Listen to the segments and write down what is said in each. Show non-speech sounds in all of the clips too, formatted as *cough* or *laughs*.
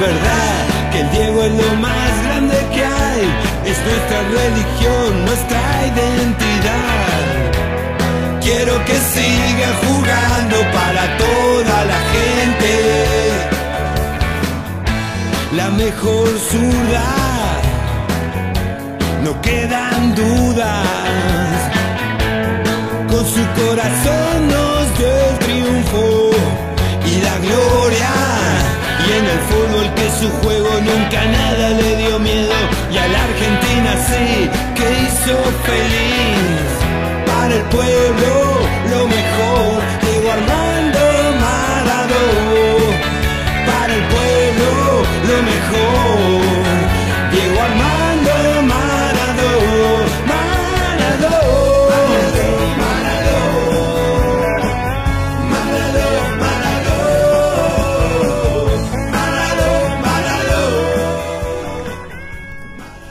verdad que el Diego es lo más grande que hay. Es nuestra religión, nuestra identidad. Quiero que siga jugando para toda la gente. La mejor ciudad, no quedan dudas. Con su corazón nos dio el triunfo y la gloria. Y en el fútbol que su juego nunca nada le dio miedo. Y a la Argentina sí que hizo feliz. Para el pueblo lo mejor, Diego Armando Maradona. Para el pueblo lo mejor,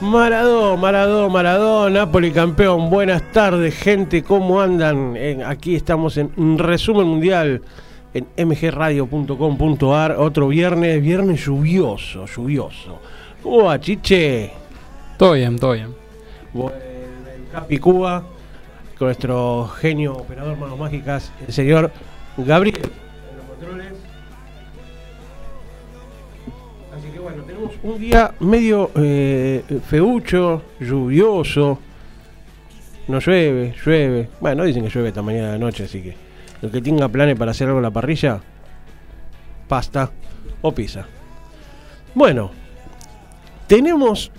Maradó, Maradó, Maradó, Napoli campeón. Buenas tardes, gente, ¿cómo andan? Aquí estamos en resumen mundial en mgradio.com.ar. Otro viernes, viernes lluvioso, lluvioso. ¿Cómo va, Chiche? Todo bien, todo bien. El Capi Cuba con nuestro genio operador manos mágicas, el señor Gabriel. en los controles. Un día medio eh, feucho, lluvioso. No llueve, llueve. Bueno, dicen que llueve esta mañana de noche, así que el que tenga planes para hacer algo en la parrilla, pasta o pizza. Bueno, tenemos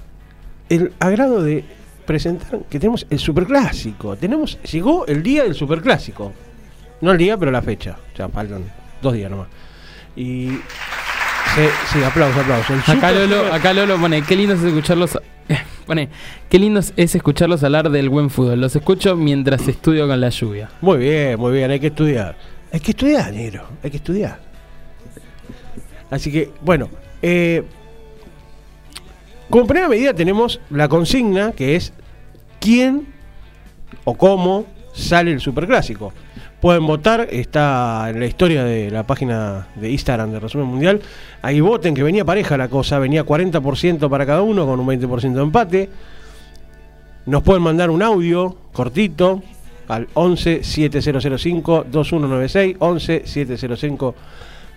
el agrado de presentar que tenemos el superclásico. Tenemos, llegó el día del superclásico. No el día, pero la fecha. Ya faltan dos días nomás. Y. Sí, sí, aplausos. El Acá Lolo, acá Lolo pone, qué lindo es escucharlos. *laughs* Pone, qué lindo es escucharlos hablar del buen fútbol. Los escucho mientras estudio con la lluvia. Muy bien, muy bien, hay que estudiar. Hay que estudiar, negro, hay que estudiar. Así que, bueno, eh, como primera medida tenemos la consigna que es quién o cómo sale el superclásico. Pueden votar, está en la historia de la página de Instagram de Resumen Mundial. Ahí voten que venía pareja la cosa, venía 40% para cada uno con un 20% de empate. Nos pueden mandar un audio cortito al 11 7005 2196 11 705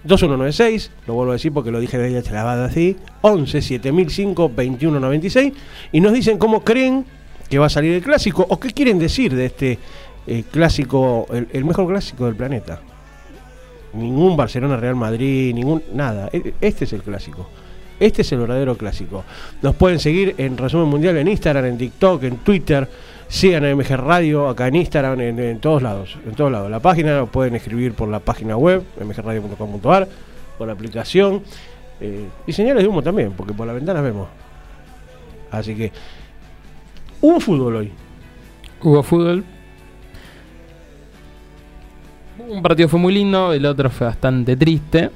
2196 lo vuelvo a decir porque lo dije de ella lavada así 11 7005 2196 y nos dicen cómo creen que va a salir el clásico o qué quieren decir de este clásico el, mejor clásico del planeta ningún Barcelona Real Madrid ningún nada E- este es el clásico este es el verdadero clásico. Nos pueden seguir en Resumen Mundial en Instagram, en TikTok, en Twitter. Sigan a MG Radio acá en Instagram, en, todos lados. En todos lados. La página lo pueden escribir por la página web, mgradio.com.ar, por la aplicación. eh, y señales de humo también, porque por la ventana vemos. Así que, hubo fútbol hoy. Hubo fútbol. Un partido fue muy lindo, el otro fue bastante triste.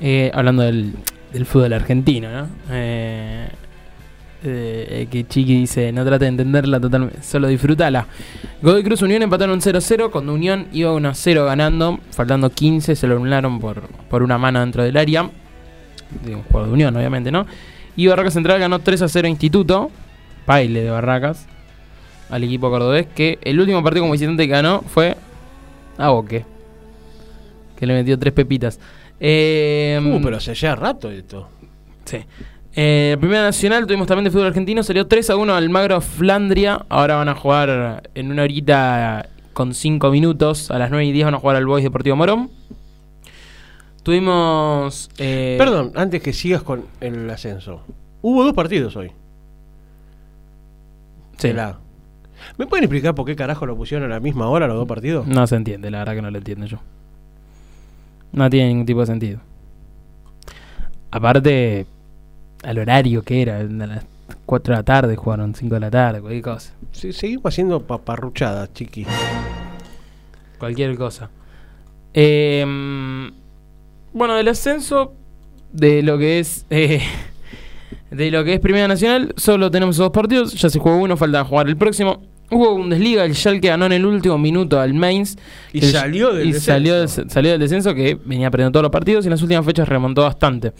Eh, hablando del, fútbol argentino, ¿no? Eh, eh, que Chiqui dice, no trate de entenderla totalmente, solo disfrútala. Godoy Cruz Unión empataron 0-0, cuando Unión iba 1-0 ganando, faltando 15, se lo anularon por, por una mano dentro del área. De un juego de Unión, obviamente, ¿no? Y Barracas Central ganó 3-0 a Instituto, baile de Barracas, al equipo cordobés, que el último partido como visitante que ganó fue a Boque, que le metió tres pepitas. Eh, Uh, pero hace ya rato esto. Sí. Eh, Primera Nacional tuvimos también de fútbol argentino, salió 3 a 1 Almagro Flandria. Ahora van a jugar en una horita con 5 minutos. A las 9 y 10 van a jugar al Boys Deportivo Morón. Tuvimos. eh, Perdón, antes que sigas con el ascenso. Hubo dos partidos hoy. sí. de la- ¿Me pueden explicar por qué carajo lo pusieron a la misma hora los dos partidos? No se entiende, la verdad que no lo entiendo yo. No tiene ningún tipo de sentido. Aparte, al horario que era, a las 4 de la tarde jugaron 5 de la tarde, cualquier cosa. Sí, seguimos haciendo paparruchadas, chiqui. Cualquier cosa. Eh, bueno, del ascenso de lo que es eh, *laughs* de lo que es Primera Nacional, solo tenemos dos partidos. Ya se jugó uno, falta jugar el próximo. Hubo Bundesliga, el Schalke ganó en el último minuto al Mainz. Y salió del y descenso. salió, del- salió del descenso que venía perdiendo todos los partidos y en las últimas fechas remontó bastante.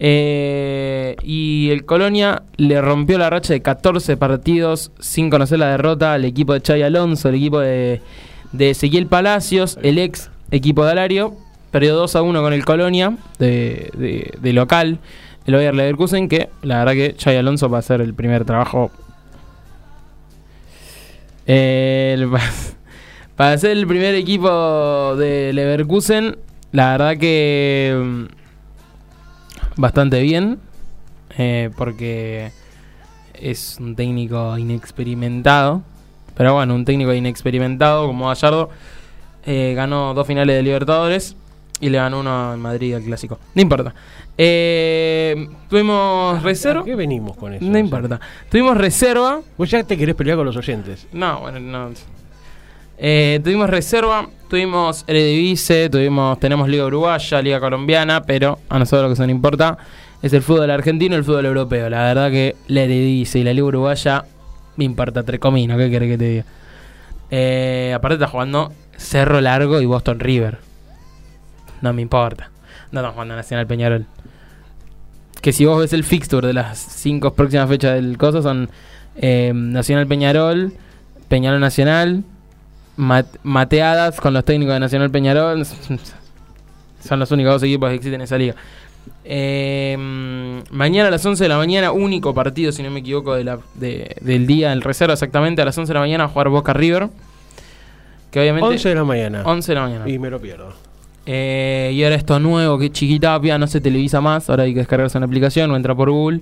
Eh, y el Colonia le rompió la racha de 14 partidos sin conocer la derrota al equipo de Chay Alonso, el equipo de, de Ezequiel Palacios, el ex equipo de Alario. Perdió 2 a 1 con el Colonia de, de- de local, el Bayer Leverkusen, que la verdad que Chay Alonso va a hacer el primer trabajo. El- *laughs* para ser el primer equipo de Leverkusen, la verdad que mm, bastante bien, eh, porque es un técnico inexperimentado. Pero bueno, un técnico inexperimentado como Gallardo eh, ganó dos finales de Libertadores y le ganó uno en Madrid al clásico. No importa. Eh, tuvimos ¿A reserva. qué venimos con eso? No importa. Tuvimos reserva. Vos ya te querés pelear con los oyentes. No, bueno, no. Eh, tuvimos reserva, tuvimos Eredivisie, tuvimos, tenemos Liga Uruguaya, Liga Colombiana, pero a nosotros lo que nos importa es el fútbol argentino y el fútbol europeo. La verdad que la Eredivisie y la Liga Uruguaya me importa tres cominos, ¿qué querés que te diga? Eh, aparte está jugando Cerro Largo y Boston River. No me importa. No están jugando Nacional Peñarol. Que si vos ves el fixture de las cinco próximas fechas del coso son eh, Nacional Peñarol, Peñarol Nacional, mat- mateadas con los técnicos de Nacional Peñarol. *laughs* Son los únicos dos equipos que existen en esa liga. Eh, mañana a las 11 de la mañana, único partido, si no me equivoco, de la, de- del día, el reserva exactamente, a las 11 de la mañana a jugar Boca River. Que obviamente... 11 de la mañana. 11 de la mañana. Y me lo pierdo. Eh, y ahora esto nuevo, que Chiquitapia, no se televisa más. Ahora hay que descargarse una aplicación o entrar por Google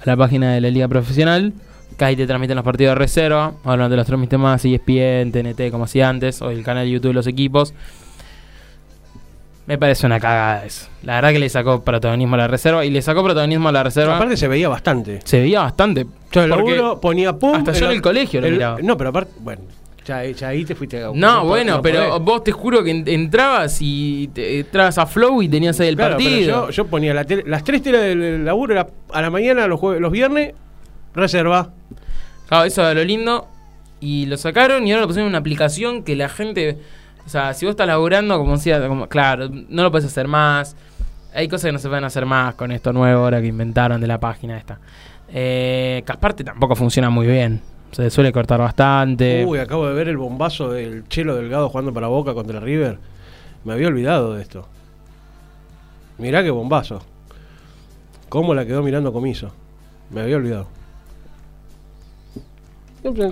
a la página de la Liga Profesional. Que ahí te transmiten los partidos de reserva. Ahora te los transmiten más ESPN, TNT, como hacía antes, o el canal de YouTube de los equipos. Me parece una cagada eso. La verdad que le sacó protagonismo a la reserva. Y le sacó protagonismo a la reserva. Aparte se veía bastante. se veía bastante. Yo laburo ponía pum. hasta yo en el colegio lo miraba. No, pero aparte, bueno, ya, ya ahí te fuiste a No, bueno, no pero vos te juro que en- entrabas y te, entrabas a Flow y tenías ahí el Claro, partido. yo, yo ponía la tele- las tres telas del laburo era a la mañana, los, jueves, los viernes, reserva. Claro, eso era lo lindo. Y lo sacaron y ahora lo pusieron en una aplicación que la gente. O sea, si vos estás laburando, como decía, como, claro, no lo puedes hacer más. Hay cosas que no se pueden hacer más con esto nuevo ahora que inventaron de la página esta. Eh, que aparte tampoco funciona muy bien. Se suele cortar bastante. Uy, acabo de ver el bombazo del Chelo Delgado jugando para Boca contra River. Me había olvidado de esto. Mirá qué bombazo. ¿Cómo la quedó mirando Comiso? Me había olvidado.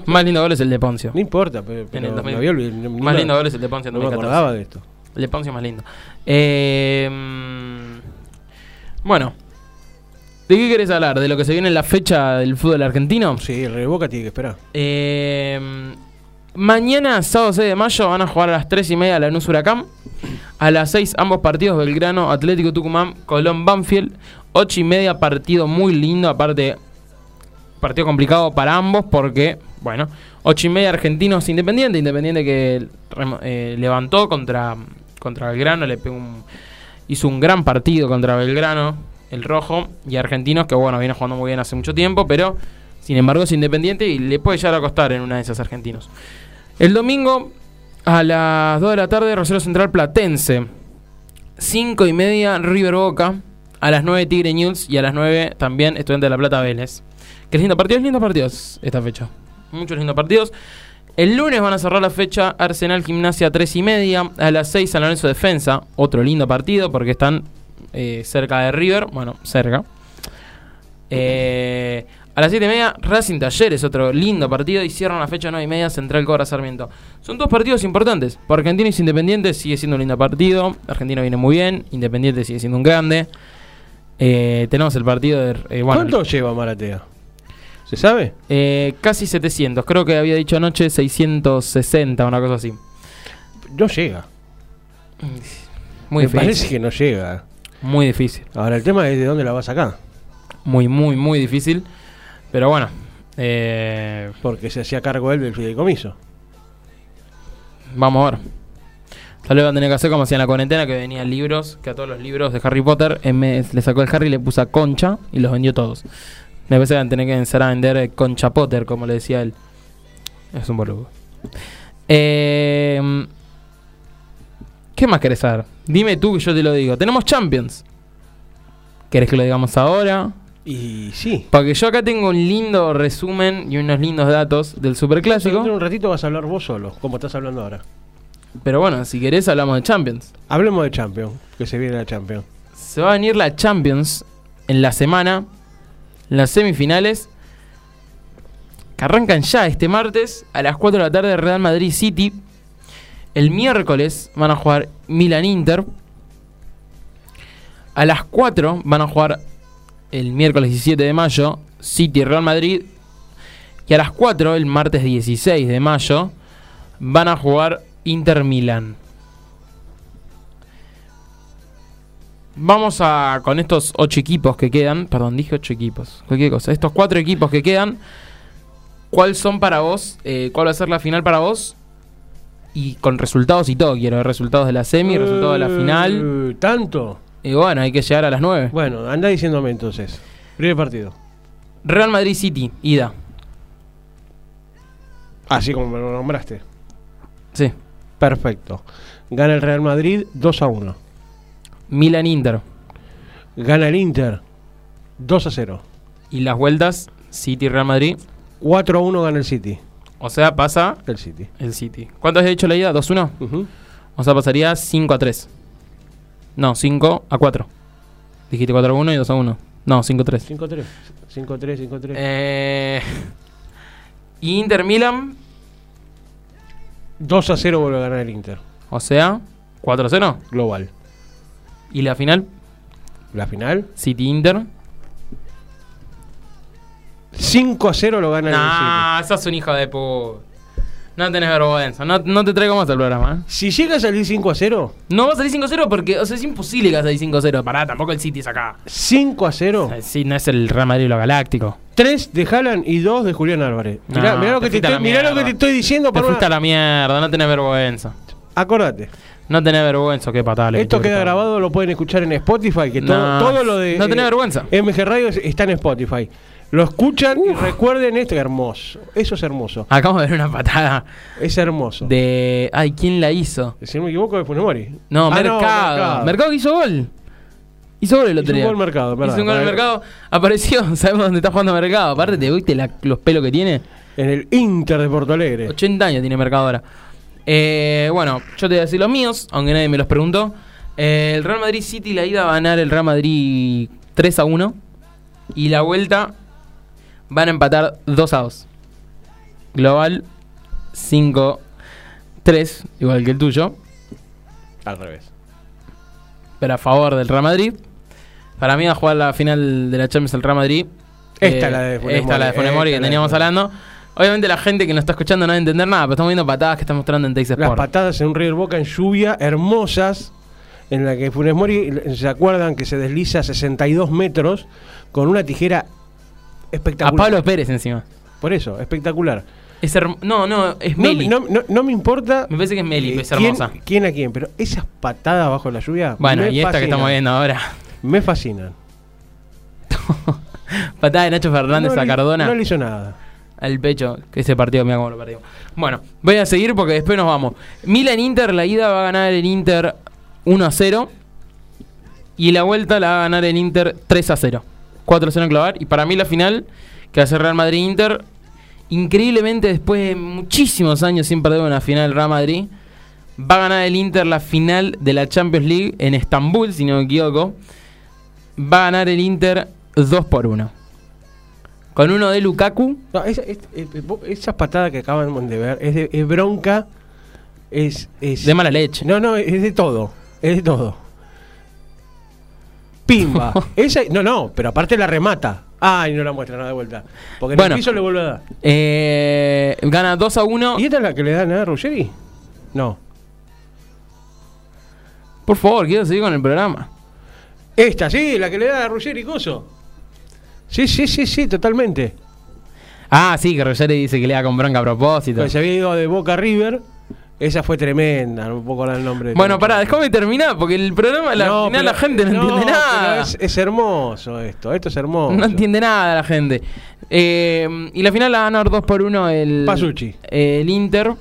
Más lindo gol es el de Poncio. no importa, pero, En el 2000. me había olvidado. ni Más lindo gol es el de Poncio en No me 2014. acordaba de esto. El de Poncio más lindo. Eh, mm, bueno. ¿De qué querés hablar? ¿De lo que se viene en la fecha del fútbol argentino? Sí, el Boca tiene que esperar. Eh, mañana, sábado 6 de mayo, van a jugar a las 3 y media Lanús Huracán. A las 6 ambos partidos, Belgrano, Atlético Tucumán, Colón Banfield. 8 y media, partido muy lindo. Aparte, partido complicado para ambos porque, bueno, 8 y media Argentinos Independiente. Independiente que eh, levantó contra, contra Belgrano, le pegó un- hizo un gran partido contra Belgrano, el rojo. Y Argentinos que, bueno, viene jugando muy bien hace mucho tiempo, pero sin embargo es Independiente y le puede llegar a costar en una de esas Argentinos. El domingo a las 2 de la tarde, Rosario Central Platense. 5 y media, River Boca. A las 9, Tigre News. Y a las 9 también, Estudiante de la Plata Vélez. Que lindo partidos, lindos partidos esta fecha. Muchos lindos partidos. El lunes van a cerrar la fecha Arsenal Gimnasia 3 y media. A las 6 San Lorenzo Defensa. Otro lindo partido porque están eh, cerca de River. Bueno, cerca. Eh, a las 7 y media Racing Talleres. Otro lindo partido. Y cierran la fecha 9 y media Central Cobra Sarmiento. Son dos partidos importantes. Por Argentinos Independiente sigue siendo un lindo partido. Argentino viene muy bien. Independiente sigue siendo un grande. Eh, tenemos el partido de... eh, bueno, ¿Cuánto lleva Maratea? ¿Se sabe? eh, casi 700. Creo que había dicho anoche 660, una cosa así. No llega. Muy Me parece que no llega. Muy difícil. Ahora el tema es de dónde la vas a sacar. Muy, muy, muy difícil. Pero bueno. eh, Porque se hacía cargo él del fideicomiso. vamos a ver. Tal vez va a tener que hacer como hacía en la cuarentena, que venían libros, que a todos los libros de Harry Potter en vez- le sacó el Harry y le puso a Concha y los vendió todos. Me parece que van a tener que empezar a vender eh, Concha Potter, como le decía él. Es un boludo. Eh, ¿Qué más querés saber? Dime tú que yo te lo digo. Tenemos Champions. ¿Querés que lo digamos ahora? Y sí. Porque yo acá tengo un lindo resumen y unos lindos datos del Dentro Superclásico. de un ratito vas a hablar vos solo, como estás hablando ahora. Pero bueno, si querés hablamos de Champions. Hablemos de Champions, que se viene la Champions. Se va a venir la Champions en la semana, las semifinales, que arrancan ya este martes a las 4 de la tarde Real Madrid City. El miércoles van a jugar Milan Inter. A las 4 van a jugar el miércoles 17 de mayo City Real Madrid. Y a las 4, el martes 16 de mayo, van a jugar Inter Milan. Vamos a con estos ocho equipos que quedan. Perdón, dije ocho equipos. Cualquier cosa. Estos cuatro equipos que quedan. ¿Cuáles son para vos? Eh, ¿Cuál va a ser la final para vos? Y con resultados y todo. Quiero ver resultados de la semi, resultados de la final. Eh, ¿Tanto? Y bueno, hay que llegar a las nueve. Bueno, anda diciéndome entonces. Primer partido. Real Madrid City, ida. Así como me lo nombraste. Sí. Perfecto. Gana el Real Madrid 2 a 1. Milan Inter. Gana el Inter 2 a 0. Y las vueltas, City Real Madrid. 4 a 1 gana el City. O sea, pasa El City. el City. ¿Cuánto has hecho la ida? ¿2-1? Ujú. O sea, pasaría 5 a 3. No, 5 a 4. Dijiste 4 a 1 y 2 a 1. No, 5 a 3. 5-3. 5-3, 5-3. Eh, y Inter Milan, 2 a 0 vuelve a ganar el Inter. o sea, 4 a 0. Global. Y la final, La final. City Inter. 5 a 0 lo gana Nah, sos un hijo de puta. No tenés vergüenza. No, no te traigo más al programa. ¿eh? el City. Si llega a salir 5 a 0, No va a salir 5-0 porque, o sea, es imposible que va a salir 5-0. Pará, tampoco el City es acá. 5 a 0, Eh, Sí, no es el Real Madrid lo galáctico. 3 de Haaland y 2 de Julián Álvarez. Mirá, No, mirá lo, te que te a estoy, mirá lo que te estoy diciendo. Te Por a una... la mierda, no tenés vergüenza. Acordate. No tenés vergüenza, qué patada. Esto metiste, queda grabado, lo pueden escuchar en Spotify, que todo, No, todo lo de... no tenés eh, vergüenza. MG Radio es- está en Spotify. Lo escuchan y recuerden esto, hermoso. Eso es hermoso. Acabamos de ver una patada Es hermoso. de. Ay, ¿quién la hizo? Si no me equivoco, de Funemori. No, Ah, Mercado. Mercado. que hizo gol. Hizo gol el otro Hizo un día. gol Mercado, verdad. Hizo un gol Para- Mercado. Apareció. *laughs* Sabemos dónde está jugando Mercado. Aparte, ¿te viste la- los pelos que tiene? En el Inter de Porto Alegre. 80 años tiene Mercado ahora. Eh, bueno, yo te voy a decir los míos, aunque nadie me los preguntó. Eh, el Real Madrid City, la ida va a ganar el Real Madrid 3 a 1. Y la vuelta van a empatar 2 a 2. Global 5 3, igual que el tuyo. Al revés. pero a favor del Real Madrid. Para mí va a jugar la final de la Champions el Real Madrid. Esta Eh, la de Funes Esta la de Mori, Funes Mori esta que teníamos hablando. Obviamente la gente que nos está escuchando no va a entender nada, pero estamos viendo patadas que está mostrando en Tex Las patadas en un River Boca en lluvia, hermosas, en la que Funes Mori, ¿se acuerdan que se desliza 62 metros con una tijera a espectacular? Pablo Pérez encima. Por eso, espectacular. Es no, no, es No, Meli. no, no- no me importa Me parece que es Meli, eh, es quién, hermosa. quién a quién, pero esas patadas bajo la lluvia Bueno, me y esta que estamos viendo ahora. Me fascinan. *laughs* Patada de Nacho Fernández no a le- Cardona. No le hizo nada. al pecho, que ese partido, mira cómo lo perdimos. Bueno, voy a seguir porque después nos vamos. Milan Inter, la ida va a ganar el Inter 1 a 0. Y la vuelta la va a ganar el Inter 3 a 0. 4 a 0 en clavar. Y para mí la final, que va a ser Real Madrid-Inter, increíblemente después de muchísimos años sin perder una final Real Madrid, va a ganar el Inter la final de la Champions League en Estambul, si no me equivoco. Va a ganar el Inter 2 por 1. Con uno de Lukaku No, esa- es- patadas que acaban de ver es, de, es bronca. Es, es- de mala leche. No, no, es de todo. Es de todo. Pimba. *laughs* Esa, no, no, pero aparte la remata. Ay, no la muestra nada de vuelta. Porque en Bueno. el piso le vuelve a dar. Eh, gana 2 a 1. ¿Y esta es la que le dan a Ruggeri? No. Por favor, quiero seguir con el programa. Esta, sí, la que le da a Ruggeri Coso. Sí, sí, sí, sí, totalmente. Ah, sí, que Roger dice que le da con bronca a propósito. Porque se había ido de Boca River Esa fue tremenda, no puedo acordar el nombre. Bueno, pará, déjame terminar, porque el programa, la, No, al final pero- la gente no, entiende nada. Es, es hermoso esto, esto es hermoso. No entiende nada la gente. Eh, y la final la ganó 2 por 1 el, Pasucci. el Inter,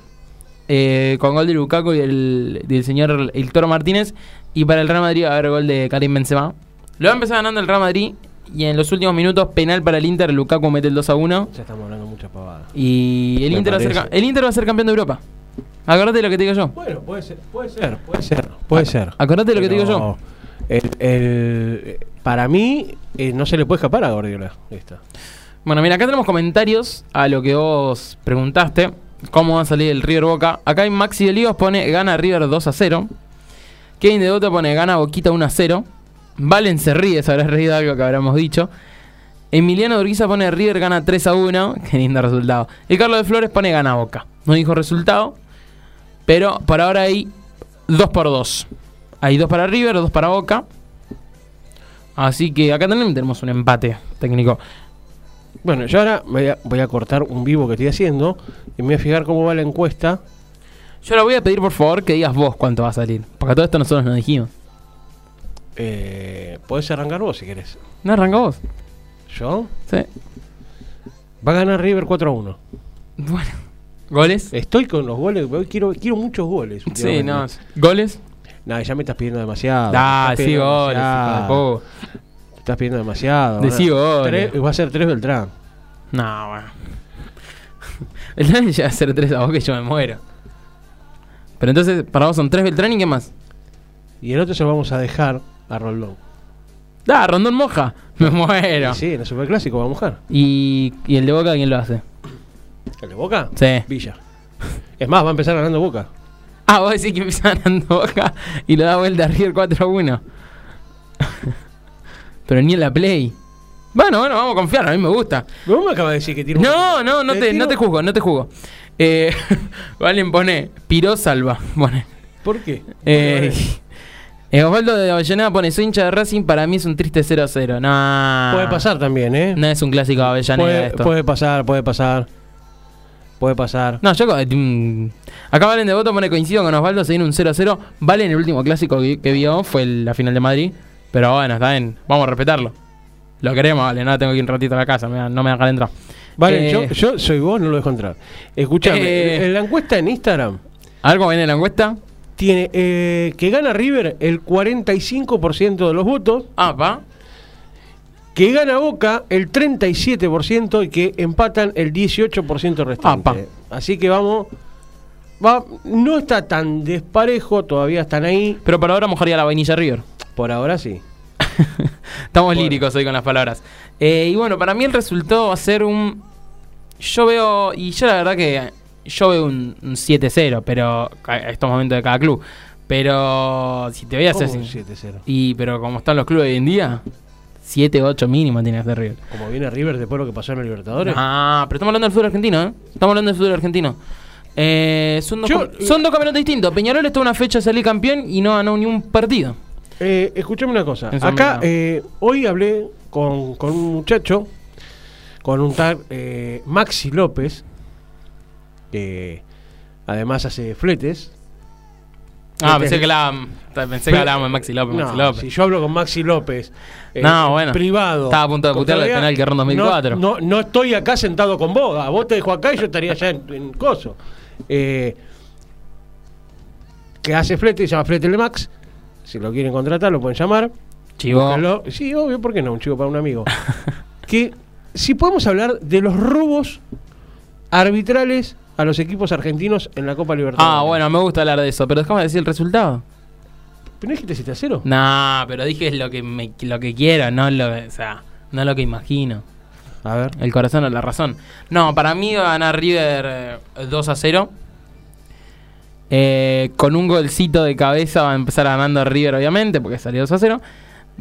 eh, con gol de Lukaku y el, del señor El Toro Martínez. Y para el Real Madrid va a haber gol de Karim Benzema. Lo va a empezar ganando el Real Madrid. Y en los últimos minutos, penal para el Inter. Lukaku mete el 2 a 1. Ya estamos hablando muchas pavadas. Y el Inter, va a ser, el Inter va a ser campeón de Europa. Acordate de lo que te digo yo. Bueno, puede ser, puede ser, puede ser, puede ser. Acordate de lo que te digo el- el- para mí, eh, no se le puede escapar a Guardiola esta. Bueno, mira, acá tenemos comentarios a lo que vos preguntaste. ¿Cómo va a salir el River Boca? Acá hay Maxi de Líos pone gana River 2 a 0. Kevin de Dota pone gana Boquita 1 a 0. Valen se ríe, se habrá reído algo que habremos dicho. Emiliano Urquiza pone River gana 3 a 1. *laughs* Qué lindo resultado. Y Carlos de Flores pone gana Boca. No dijo resultado. Pero por ahora hay 2 por 2. Hay 2 para River, 2 para Boca. Así que acá también tenemos un empate técnico. Bueno, yo ahora me voy a, voy a cortar un vivo que estoy haciendo y me voy a fijar cómo va la encuesta. Yo le voy a pedir por favor que digas vos cuánto va a salir. Porque a todo esto nosotros nos dijimos. Eh, Podés arrancar vos si querés. ¿No arranca vos? ¿Yo? Sí. Va a ganar River 4 a 1. Bueno. ¿Goles? Estoy con los goles, quiero, quiero muchos goles. Sí, no. ¿Goles? No, ya me estás pidiendo demasiado. Ah, sí, pidiendo goles. demasiado. estás pidiendo demasiado. Decí goles. tres- va a ser 3 Beltrán. No, bueno. El Dani llega a ser 3 a vos que yo me muero. Pero entonces, para vos son 3 Beltrán y qué más. Y el otro se lo vamos a dejar a Roldón. Da, Rondón Moja. Me muero. Sí, en el Superclásico va a mojar. ¿Y, ¿Y el de Boca quién lo hace? ¿El de Boca? Sí. Villa. Es más, va a empezar ganando Boca. Ah, vos decís que empieza ganando Boca y lo da vuelta a River 4 a 1. *laughs* Pero ni en la Play. Bueno, bueno, vamos a confiar, a mí me gusta. Vos me acabas de decir que No, no, no te, no te juzgo, no te juzgo. Eh, *laughs* Valen pone Piró salva. Pone. ¿Por qué? Eh, eh, *laughs* Osvaldo de Avellaneda pone soy hincha de Racing, para mí es un triste 0 a 0. No. Puede pasar también, ¿eh? No es un clásico de Avellaneda puede, esto. puede pasar, puede pasar. Puede pasar. No, yo. co- mm, Acá Valen de Voto pone coincido con Osvaldo, se viene un 0 a 0. Valen el último clásico que, que vio fue el- la final de Madrid. Pero bueno, está bien, vamos a respetarlo. Lo queremos, vale, no tengo que ir un ratito a la casa, me no me dejan entrar. Vale, Eh, yo, yo soy vos, no lo dejo entrar. Escuchame, Eh. en la encuesta en Instagram A ver cómo viene la encuesta. tiene eh, que gana River el 45% de los votos, Ah, pa. Que gana Boca el 37% y que empatan el 18% restante. Apa. Así que vamos. Va, no está tan desparejo, todavía están ahí. Pero por ahora mojaría la vainilla River. Por ahora sí. *laughs* Estamos Bueno. líricos hoy con las palabras. Eh, y bueno, para mí el resultado va a ser un. Yo veo. Y yo la verdad que. Yo veo un, un 7-0, pero. A estos momentos de cada club. Pero. Si te voy a hacer. ¿Cómo un sin- 7-0? Y pero como están los clubes hoy en día. 7-8 mínimo tiene que ser River. Como viene River después de lo que pasó en el Libertadores. Ah, pero estamos hablando del fútbol argentino, ¿eh? Estamos hablando del fútbol argentino. Eh, son, dos Yo- son dos campeonatos distintos. Peñarol está una fecha de salir campeón y no ganó ni un partido. Eh, escuchame una cosa. Eso Acá, eh, hoy hablé con, con un muchacho, con un tal eh, Maxi López, que además hace fletes. Ah, Este- pensé que, la, pensé que hablábamos de Maxi López. No, Maxi López. si yo hablo con Maxi López, eh, No, bueno. privado. Estaba a punto de putearle el penal que en 2004. No, no, no estoy acá sentado con vos. A vos te dejo acá y yo estaría allá en, en Coso. Eh, que hace flete, se llama Flete Le Max. Si lo quieren contratar, lo pueden llamar. Chivo. Sí, obvio, ¿por qué no? Un chivo para un amigo. *laughs* que si podemos hablar de los robos arbitrales a los equipos argentinos en la Copa Libertadores. Ah, bueno, me gusta hablar de eso, pero déjame decir el resultado. ¿Pero no dijiste 7 a 0? No, pero dije lo que me, lo que quiero, no lo, o sea, no lo que imagino. A ver. El corazón o la razón. No, para mí va a ganar River eh, 2 a 0. Eh, con un golcito de cabeza va a empezar ganando River, obviamente, porque salió 2 a 0.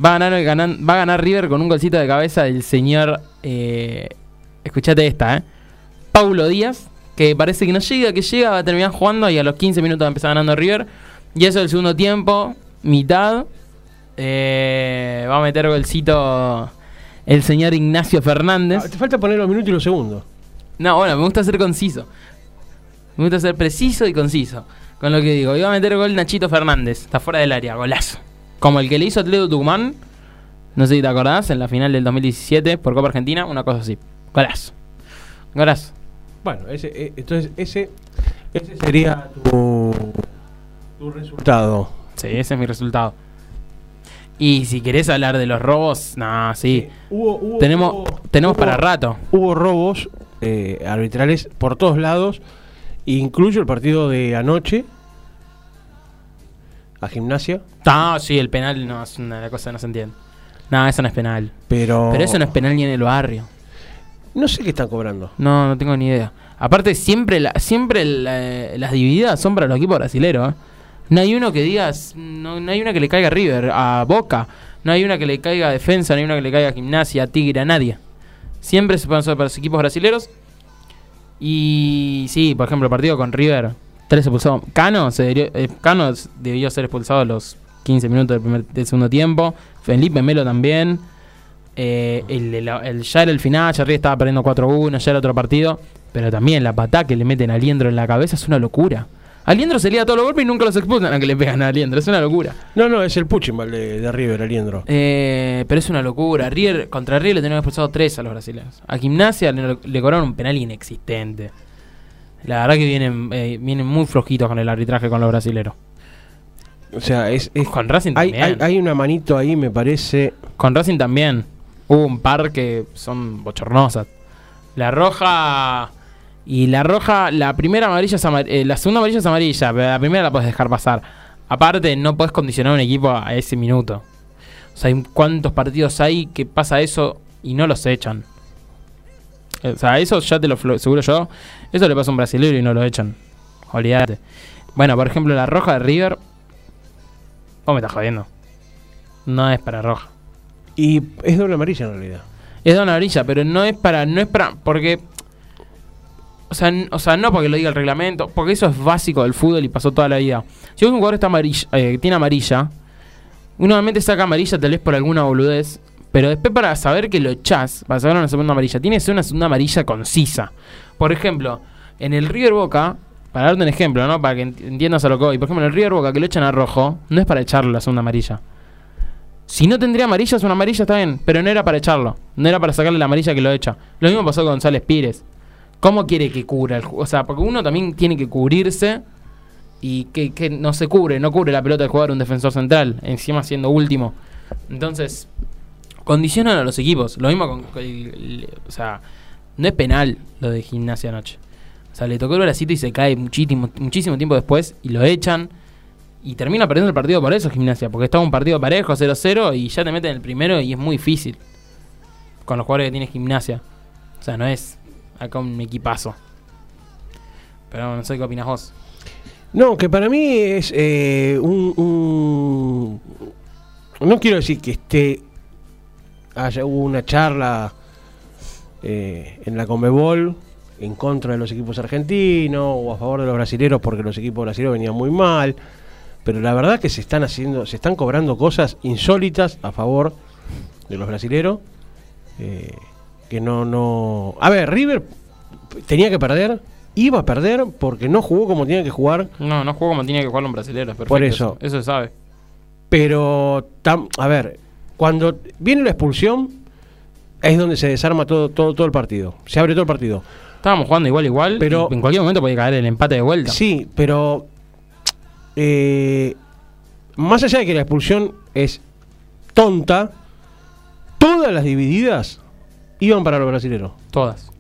Va a ganar, el ganan- va a ganar River con un golcito de cabeza el señor. Eh, escuchate esta, ¿eh? Paulo Díaz, que parece que no llega, que llega, va a terminar jugando y a los 15 minutos va a empezar ganando River. Y eso el segundo tiempo, mitad. eh, va a meter golcito el señor Ignacio Fernández. Ah, te falta poner los minutos y los segundos. No, bueno, me gusta ser conciso. Me gusta ser preciso y conciso. con lo que digo. Iba a meter gol Nachito Fernández, está fuera del área, golazo. Como el que le hizo Atlético Tucumán, no sé si te acordás, en la final del 2017 por Copa Argentina, una cosa así. Golazo. Golazo. Bueno, ese, eh, entonces ese, ese sería tu, tu resultado. Sí, ese es mi resultado. Y si querés hablar de los robos, no, sí. Hubo, hubo- Tenemos, hubo- tenemos para rato. Hubo robos eh, arbitrales por todos lados, incluyo el partido de anoche a gimnasia, No, sí, el penal no es una cosa que no se entiende. No, eso no es penal. pero... Pero eso no es penal ni en el barrio. No sé qué están cobrando. No, no tengo ni idea. Aparte, siempre, la- siempre la- las divididas son para los equipos brasileros. ¿eh? No hay uno que digas, no, hay una que le caiga a River, a Boca. No hay una que le caiga a Defensa, no hay una que le caiga a Gimnasia, a Tigre, a nadie. Siempre se hacer para los equipos brasileros. Y sí, por ejemplo, el partido con River, tres expulsados. Cano, debió, eh, Cano debió ser expulsado a los 15 minutos del, primer- del segundo tiempo. Felipe Melo también. Eh, el, el- el- ya era el final, ya River estaba perdiendo 4-1, ya era otro partido. Pero también la patada que le meten a Aliendro en la cabeza es una locura. Aliendro se lía todos los golpes y nunca los expulsan a que le pegan a Aliendro. Es una locura. No, no, es el Puchimal de, de River, Aliendro. Eh, pero es una locura. River, contra River le tenían expulsado tres a los brasileños. A Gimnasia le, le cobraron un penal inexistente. La verdad que vienen, eh, vienen muy flojitos con el arbitraje con los brasileros. O sea, es... es- Con Racing hay, también. hay, hay una manito ahí, me parece... Con Racing también. Hubo un par que son bochornosas. La roja. Y la roja, la primera amarilla es amar- eh, la segunda amarilla es amarilla, pero la primera la puedes dejar pasar. Aparte, no puedes condicionar un equipo a ese minuto. O sea, cuántos partidos hay que pasa eso y no los echan. O sea, eso ya te lo seguro yo. Eso le pasa a un brasileño y no lo echan. Olvídate. Bueno, por ejemplo, la roja de River. Vos me estás jodiendo. No es para roja. Y es doble amarilla en realidad. Es una amarilla, pero no es para. No es para. Porque. O sea, o sea, no porque lo diga el reglamento, porque eso es básico del fútbol y pasó toda la vida. Si un jugador está amarilla, eh, tiene amarilla, uno normalmente saca amarilla tal vez por alguna boludez, pero después para saber que lo echás, para sacar una segunda amarilla, tiene que ser una segunda amarilla concisa. Por ejemplo, en el River Boca, para darte un ejemplo, ¿no? Para que ent- entiendas a lo que voy, por ejemplo, en el River Boca que lo echan a rojo, no es para echarle la segunda amarilla. Si no tendría amarilla, es una amarilla, está bien, pero no era para echarlo, no era para sacarle la amarilla que lo echa. Lo mismo pasó con González Pires. ¿Cómo quiere que cubra el O sea, porque uno también tiene que cubrirse y que, que no se cubre, no cubre la pelota de jugar un defensor central, encima siendo último. Entonces, condicionan a los equipos. Lo mismo con. o sea, no es penal lo de gimnasia anoche. O sea, le tocó el bracito y se cae muchísimo, muchísimo tiempo después y lo echan. Y termina perdiendo el partido por eso, gimnasia. Porque estaba un partido parejo, 0-0, y ya te meten el primero y es muy difícil. Con los jugadores que tiene gimnasia. O sea, no es acá un equipazo. Pero no sé qué opinas vos. No, que para mí es eh, un, No quiero decir que esté... Haya hubo una charla eh, en la Comebol en contra de los equipos argentinos o a favor de los brasileros porque los equipos brasileños venían muy mal. Pero la verdad que se están haciendo, se están cobrando cosas insólitas a favor de los brasileros. eh, que no, no. A ver, River tenía que perder, iba a perder porque no jugó como tenía que jugar. No, no jugó como tenía que jugar un brasileño. Perfecto, Por eso. Eso se sabe. Pero, tam- a ver, cuando viene la expulsión, es donde se desarma todo, todo, todo el partido. Se abre todo el partido. Estábamos jugando igual, igual. Pero- y en cualquier momento puede caer el empate de vuelta. Sí, pero eh, más allá de que la expulsión es tonta, todas las divididas iban para los brasileros. Todas.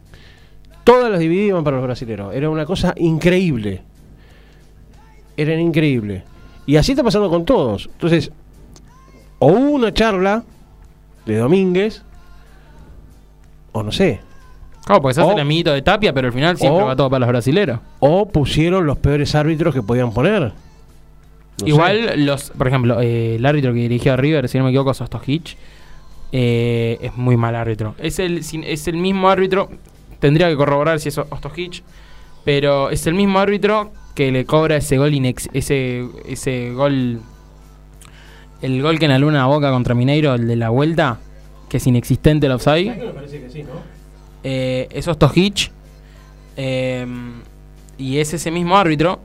Todas las divididas iban para los brasileros. Era una cosa increíble. Eran increíble. Y así está pasando con todos. Entonces, o hubo una charla de Domínguez, o no sé, Claro, porque se hace el amiguito de Tapia, pero al final siempre o- va todo para los brasileros. o pusieron los peores árbitros que podían poner. No sé. Igual, los, por ejemplo, eh, el árbitro que dirigió a River, si no me equivoco, Sostojic, eh, es muy mal árbitro. Es el, es el mismo árbitro, tendría que corroborar si es Ostojic, pero es el mismo árbitro que le cobra ese gol inex, ese, ese gol, el gol que en la luna boca contra Mineiro, el de la vuelta, que es inexistente el offside. Me parece que sí, ¿no? Eh, es Ostojic. eh, y es ese mismo árbitro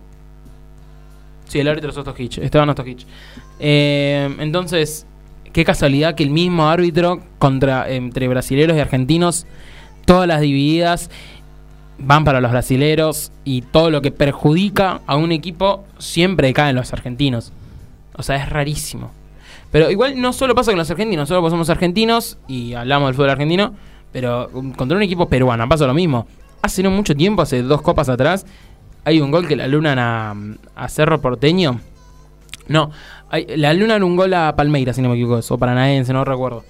Sí, el árbitro es Ostojic, Esteban Ostojic. Eh, entonces, qué casualidad que el mismo árbitro contra entre brasileros y argentinos, todas las divididas van para los brasileros y todo lo que perjudica a un equipo siempre cae en los argentinos. O sea, es rarísimo. Pero igual no solo pasa con los argentinos, nosotros somos argentinos y hablamos del fútbol argentino, pero contra un equipo peruano pasa lo mismo. Hace no mucho tiempo, hace dos copas atrás, hay un gol que la lunan a, Cerro Porteño. No, hay, la lunan un gol a Palmeiras, si no me equivoco, o Paranaense, no recuerdo.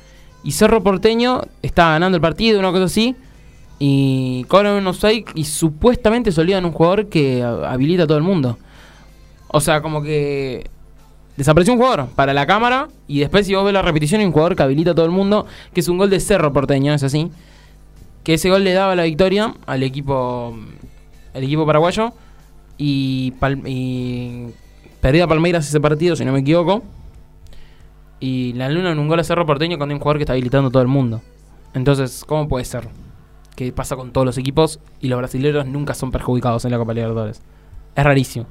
Y Cerro Porteño estaba ganando el partido, una cosa así, y cobran un offside y supuestamente solían un jugador que habilita a todo el mundo. O sea, como que desapareció un jugador para la cámara y después si vos ves la repetición hay un jugador que habilita a todo el mundo, que es un gol de Cerro Porteño, es así. Que ese gol le daba la victoria al equipo al equipo paraguayo y, Pal y perdía Palmeiras ese partido, si no me equivoco. Y la Luna en un gol a Cerro Porteño con un jugador que está habilitando a todo el mundo. Entonces, ¿cómo puede ser? Que pasa con todos los equipos y los brasileños nunca son perjudicados en la Copa Libertadores. Es rarísimo.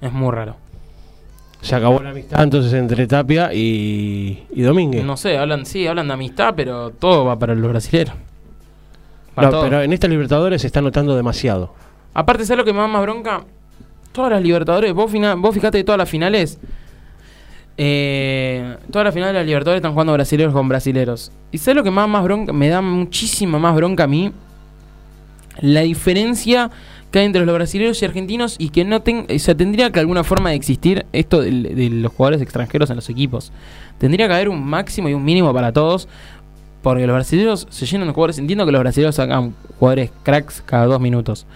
Es muy raro. Se acabó la amistad entonces entre Tapia y, y Domínguez. No sé, hablan, sí, hablan de amistad, pero todo va para los brasileños. No, pero en esta Libertadores se está notando demasiado. Aparte, ¿sabes lo que me da más bronca? Todas las Libertadores, vos, fina, vos fijate de todas las finales. Eh, todas las finales de las Libertadores están jugando brasileños con brasileros. ¿Y sabes lo que más, más bronca? Me da muchísima más bronca a mí. La diferencia que hay entre los brasileños y argentinos y que no ten, o sea, tendría que alguna forma de existir esto de, de, los jugadores extranjeros en los equipos. Tendría que haber un máximo y un mínimo para todos. Porque los brasileños se llenan de jugadores. Entiendo que los brasileños sacan jugadores cracks cada dos minutos.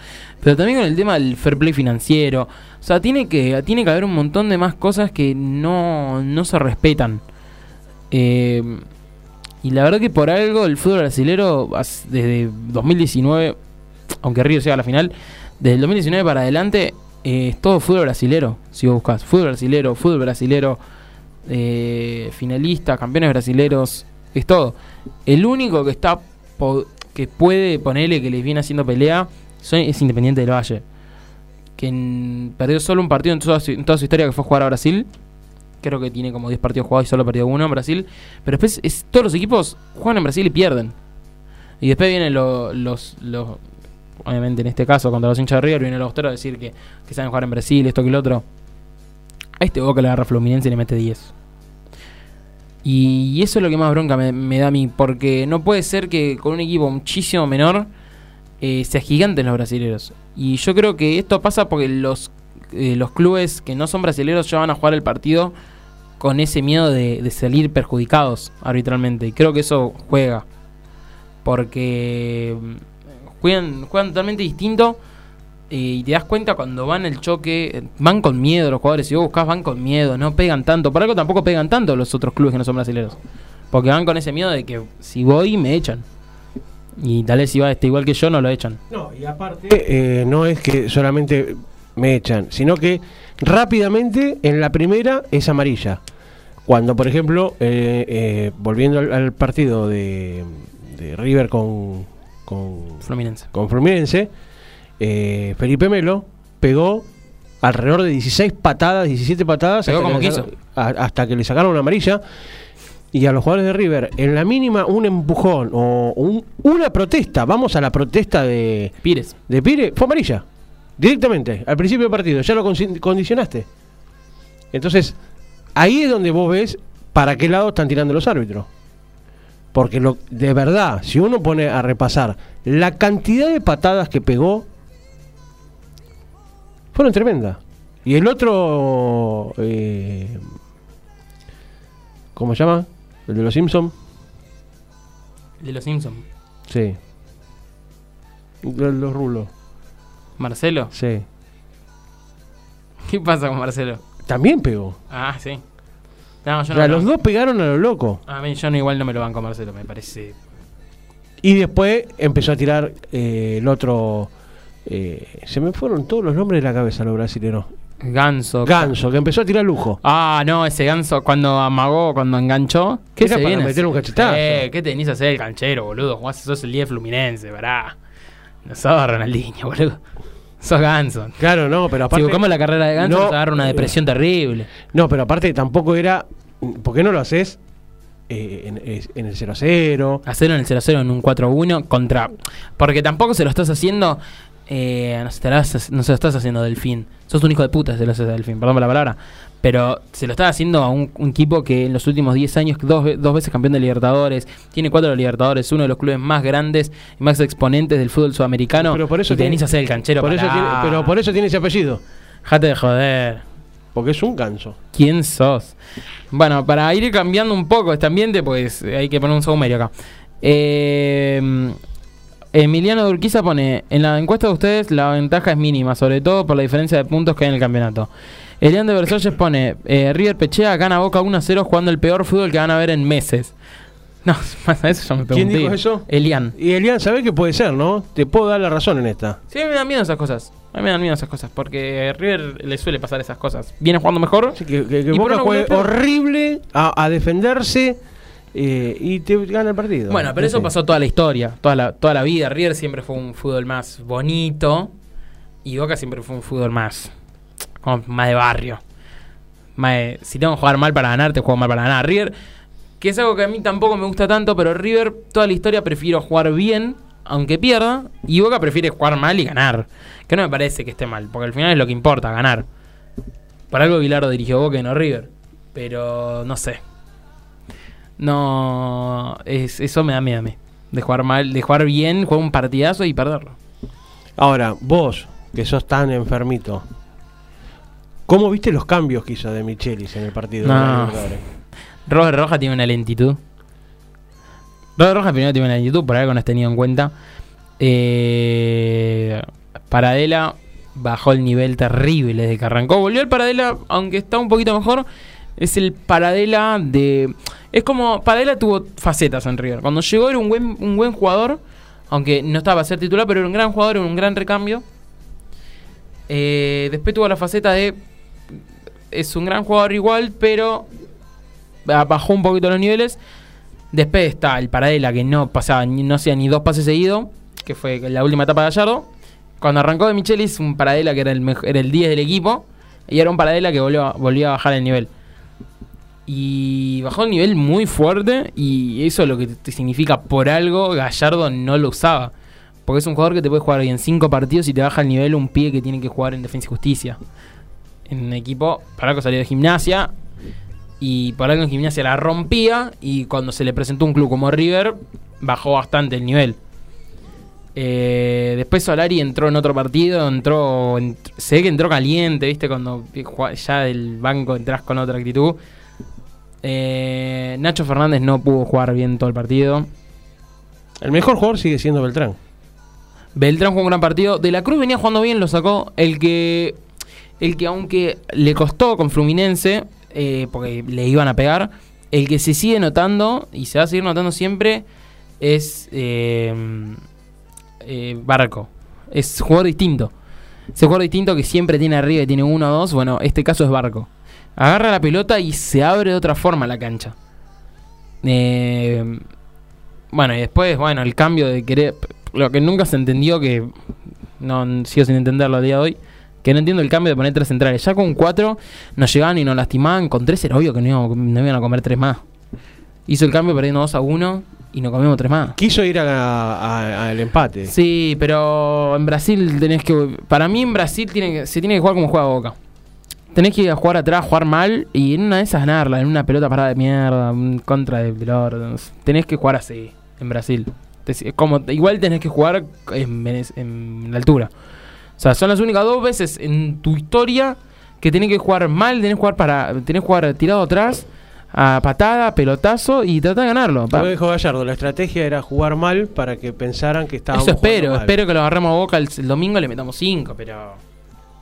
Pero también con el tema del fair play financiero. O sea, tiene que, tiene que haber un montón de más cosas que no, no se respetan. Eh, y la verdad que por algo el fútbol brasilero desde 2019, aunque Río sea la final, desde el 2019 para adelante eh, es todo fútbol brasilero. Si vos buscas fútbol brasilero, fútbol brasilero, eh, finalistas, campeones brasileros, es todo. El único que está que puede ponerle que les viene haciendo pelea es Independiente del Valle. Que perdió solo un partido en toda, su, historia que fue jugar a Brasil. Creo que tiene como 10 partidos jugados y solo perdió uno en Brasil. Pero después es, todos los equipos juegan en Brasil y pierden. Y después vienen los, los, los obviamente en este caso contra los hinchas de River, viene el austero a decir que, que saben jugar en Brasil, esto que el otro. A este Boca le agarra Fluminense y le mete 10. Y eso es lo que más bronca me, da a mí, porque no puede ser que con un equipo muchísimo menor eh, se agiganten los brasileños. Y yo creo que esto pasa porque los, eh, los clubes que no son brasileños ya van a jugar el partido con ese miedo de, salir perjudicados arbitralmente. Y creo que eso juega. Porque juegan, juegan totalmente distinto. Eh, y te das cuenta cuando van el choque, van con miedo los jugadores. Si vos buscas, van con miedo, no pegan tanto. Por algo tampoco pegan tanto los otros clubes que no son brasileños. Porque van con ese miedo de que si voy me echan. Y tal vez si va este igual que yo, no lo echan. No, y aparte, eh, no es que solamente me echan, sino que rápidamente en la primera es amarilla. Cuando, por ejemplo, eh, eh, volviendo al, al partido de, de, River con, con Fluminense, con Fluminense eh, Felipe Melo pegó alrededor de 16 patadas, 17 patadas hasta, como que hasta le sacaron una amarilla. Y a los jugadores de River, en la mínima un empujón o un, una protesta, vamos a la protesta de Pires, de Pires, fue amarilla. Directamente, al principio del partido, ya lo condicionaste. Entonces, ahí es donde vos ves para qué lado están tirando los árbitros. Porque lo, de verdad, si uno pone a repasar la cantidad de patadas que pegó, fueron tremendas. Y el otro, eh, ¿cómo se llama? El de los Simpsons. El de los Simpsons. Sí. Los, los rulos. ¿Marcelo? Sí. ¿Qué pasa con Marcelo? También pegó. Ah, sí. No, yo o sea, los dos pegaron a lo loco. A mí yo no, igual no me lo banco Marcelo, me parece. Y después empezó a tirar eh, el otro. Eh, se me fueron todos los nombres de la cabeza los brasileños. Ganso. Ganso, que empezó a tirar lujo. Ah, no, ese ganso cuando amagó, cuando enganchó. ¿Qué Era se para viene? a meter un cachetazo. Eh, ¿Qué te venís a hacer el canchero, boludo? Jugás sos el día de Fluminense, pará. No sos Ronaldinho, boludo. Sos ganso. Claro, no, pero aparte. si buscamos la carrera de ganso, no, nos va a dar una depresión terrible. No, pero aparte tampoco era. ¿Por qué no lo haces eh, en, en el 0 a 0? Hacerlo en el 0-0 en un 4-1 contra. Porque tampoco se lo estás haciendo. Eh, no, se lo haces- no se lo estás haciendo Delfín. Sos un hijo de puta si se lo haces a Delfín, perdón por la palabra. Pero se lo estás haciendo a un, un equipo que en los últimos 10 años, dos, dos veces campeón de Libertadores, tiene cuatro Libertadores, uno de los clubes más grandes y más exponentes del fútbol sudamericano. Pero por eso y tiene- venís a hacer el canchero Por eso pará. tiene, pero por eso tiene ese apellido. Jate de joder. Porque es un ganso. ¿Quién sos? Bueno, para ir cambiando un poco este ambiente, pues hay que poner un saumerio acá. Eh, Emiliano de Urquiza pone, en la encuesta de ustedes la ventaja es mínima, sobre todo por la diferencia de puntos que hay en el campeonato. Elian de Versalles pone, eh, River Pechea gana Boca 1-0 jugando el peor fútbol que van a ver en meses. *laughs* No, *laughs* eso ya me ¿Quién pregunté. dijo eso? Elian. Y Elian, ¿sabés qué puede ser, no? Te puedo dar la razón en esta. Sí, a mí me dan miedo esas cosas. A mí me dan miedo esas cosas, porque a River le suele pasar esas cosas. Viene jugando mejor. Así que, que, que Boca una juegue horrible a, a defenderse eh, y te gana el partido. Bueno, pero eso pasó toda la historia, toda la, toda la vida. River siempre fue un fútbol más bonito y Boca siempre fue un fútbol más, como más de barrio. Más de- si tengo que jugar mal para ganar, te juego mal para ganar. River, que es algo que a mí tampoco me gusta tanto, pero River toda la historia prefiero jugar bien, aunque pierda, y Boca prefiere jugar mal y ganar. Que no me parece que esté mal, porque al final es lo que importa, ganar. Por algo Bilardo dirigió Boca y no River. Pero no sé. No, es, eso me da miedo a mí. De jugar mal, de jugar bien, jugar un partidazo y perderlo. Ahora, vos, que sos tan enfermito, ¿cómo viste los cambios que hizo de Michelis en el partido? de No. Robert Roja tiene una lentitud. Robert Roja primero tiene una lentitud, por algo no es tenido en cuenta. Eh, Paradela bajó el nivel terrible desde que arrancó. Volvió el Paradela, aunque está un poquito mejor. Es el Paradela de. Es como. Paradela tuvo facetas en River. Cuando llegó era un buen, un buen jugador. Aunque no estaba a ser titular, pero era un gran jugador, era un gran recambio. Eh, después tuvo la faceta de. Es un gran jugador igual, pero ba- bajó un poquito los niveles. Después está el Paradela que no pasaba, no hacía ni dos pases seguidos, que fue la última etapa de Gallardo. Cuando arrancó de Michelis, un Paradela que era el, mej- era el 10 del equipo, y era un Paradela que volvió a bajar el nivel. Y bajó el nivel muy fuerte, y eso lo que significa por algo, Gallardo no lo usaba. Porque es un jugador que te puede jugar en 5 partidos y te baja el nivel un pie que tiene que jugar en Defensa y Justicia. En un equipo, para algo salió de gimnasia, y por algo en gimnasia la rompía y cuando se le presentó un club como River bajó bastante el nivel. Eh, después Solari entró en otro partido, entró, ent- ve que entró caliente, viste, cuando jua- ya del banco entras con otra actitud. Eh, Nacho Fernández no pudo jugar bien todo el partido. El mejor jugador sigue siendo Beltrán. Beltrán jugó un gran partido. De la Cruz venía jugando bien, lo sacó. El que, el que aunque le costó con Fluminense, eh, porque le iban a pegar, el que se sigue notando y se va a seguir notando siempre es eh, eh, Barco. Es jugador distinto. Ese jugador distinto que siempre tiene arriba y tiene uno o dos. Bueno, este caso es Barco. Agarra la pelota y se abre de otra forma la cancha. Eh, bueno, y después, bueno, el cambio de querer. Lo que nunca se entendió, que no sigo sin entenderlo a día de hoy, que no entiendo el cambio de poner tres centrales. Ya con cuatro nos llegaban y nos lastimaban. Con tres era obvio que no, íbamos- no iban a comer tres más. Hizo el cambio perdiendo 2 a 1 y no comimos tres más. Quiso ir al empate. Sí, pero en Brasil tenés que. Para mí, en Brasil tiene que, se tiene que jugar como juega Boca. Tenés que ir a jugar atrás, jugar mal y en una de esas ganarla, en una pelota parada de mierda, un contra de pelota. Tenés que jugar así, en Brasil. Como, igual tenés que jugar en, la altura. O sea, son las únicas dos veces en tu historia que tenés que jugar mal, tenés que jugar para. Tenés que jugar tirado atrás, a patada, pelotazo y tratar de ganarlo. Pa- Lo dijo Gallardo, la estrategia era jugar mal para que pensaran que estábamos Eso espero, jugando mal. espero que lo agarremos a boca el, el domingo y le metamos 5, pero.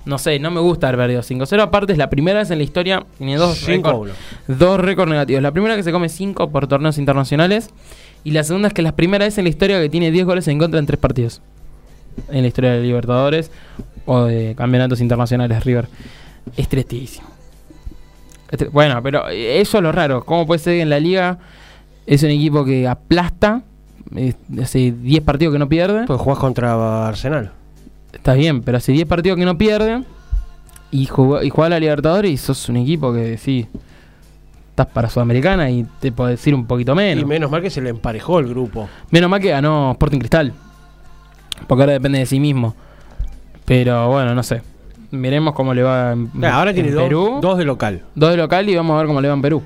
No sé, no me gusta haber perdido 5-0. Aparte, es la primera vez en la historia. Tiene dos récords dos récords negativos. La primera que se come 5 por torneos internacionales. Y la segunda es que es la primera vez en la historia que tiene 10 goles en contra en tres partidos. En la historia de Libertadores o de campeonatos internacionales River. Es tristísimo. Bueno, pero eso es lo raro. ¿Cómo puede ser que en la liga es un equipo que aplasta? eh, hace 10 partidos que no pierde. Pues jugás contra Arsenal. Está bien, pero hace 10 partidos que no pierde y, jugó, y juega la Libertadores y sos un equipo que sí, estás para Sudamericana y te puedo decir un poquito menos. Y menos mal que se le emparejó el grupo. Menos mal que ganó Sporting Cristal. Porque ahora depende de sí mismo. Pero bueno, no sé. Miremos cómo le va en, Ah, ahora en tiene dos, dos de local. Dos de local y vamos a ver cómo le va en Perú.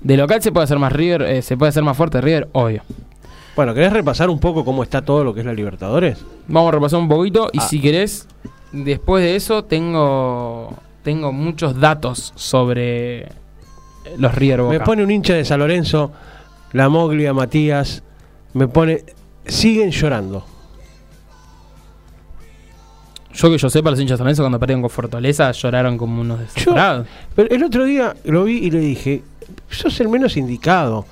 De local se puede hacer más River, eh, se puede hacer más fuerte River, obvio. Bueno, ¿querés repasar un poco cómo está todo lo que es la Libertadores? Vamos a repasar un poquito y Ah. si querés, después de eso tengo tengo muchos datos sobre los River Boca. Me pone un hincha de San Lorenzo, la Moglia, Matías, me pone... Siguen llorando. Yo que yo sepa, los hinchas de San Lorenzo cuando perdieron con Fortaleza lloraron como unos desesperados. Pero el otro día lo vi y le dije, sos el menos indicado.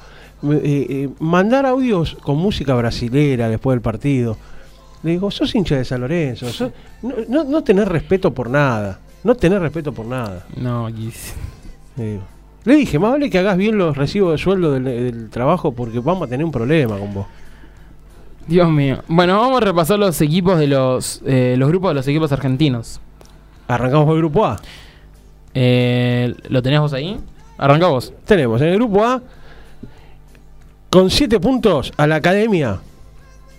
Eh, eh, mandar audios con música brasilera después del partido. Le digo, sos hincha de San Lorenzo. sos- no, no, no tenés respeto por nada. No tenés respeto por nada. No, le digo. Le dije, más vale que hagas bien los recibos de sueldo del, del trabajo porque vamos a tener un problema con vos. Dios mío. Bueno, vamos a repasar los equipos de los eh, los grupos de los equipos argentinos. Arrancamos por el grupo A. Eh, ¿Lo tenés vos ahí? Arranca vos. Tenemos en el grupo A, con 7 puntos, a la academia,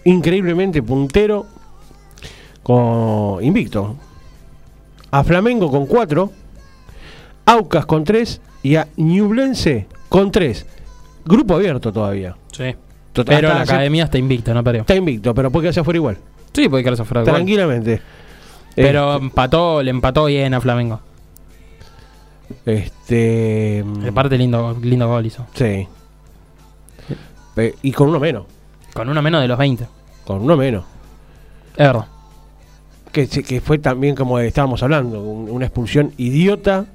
increíblemente puntero, con invicto. A Flamengo con 4, Aucas con 3 y a Ñublense con 3. Grupo abierto todavía. Sí. Total, Pero la academia está invicta, no perdió. Está invicto, pero puede quedarse afuera igual. Sí, puede quedarse fuera de gol. Tranquilamente. Pero Este, empató, le empató bien a Flamengo. Este. De parte lindo, lindo gol hizo. Sí. Pe- Y con uno menos. Con uno menos de los 20. Con uno menos. Es verdad. Que, se- que fue también como estábamos hablando, un- una expulsión idiota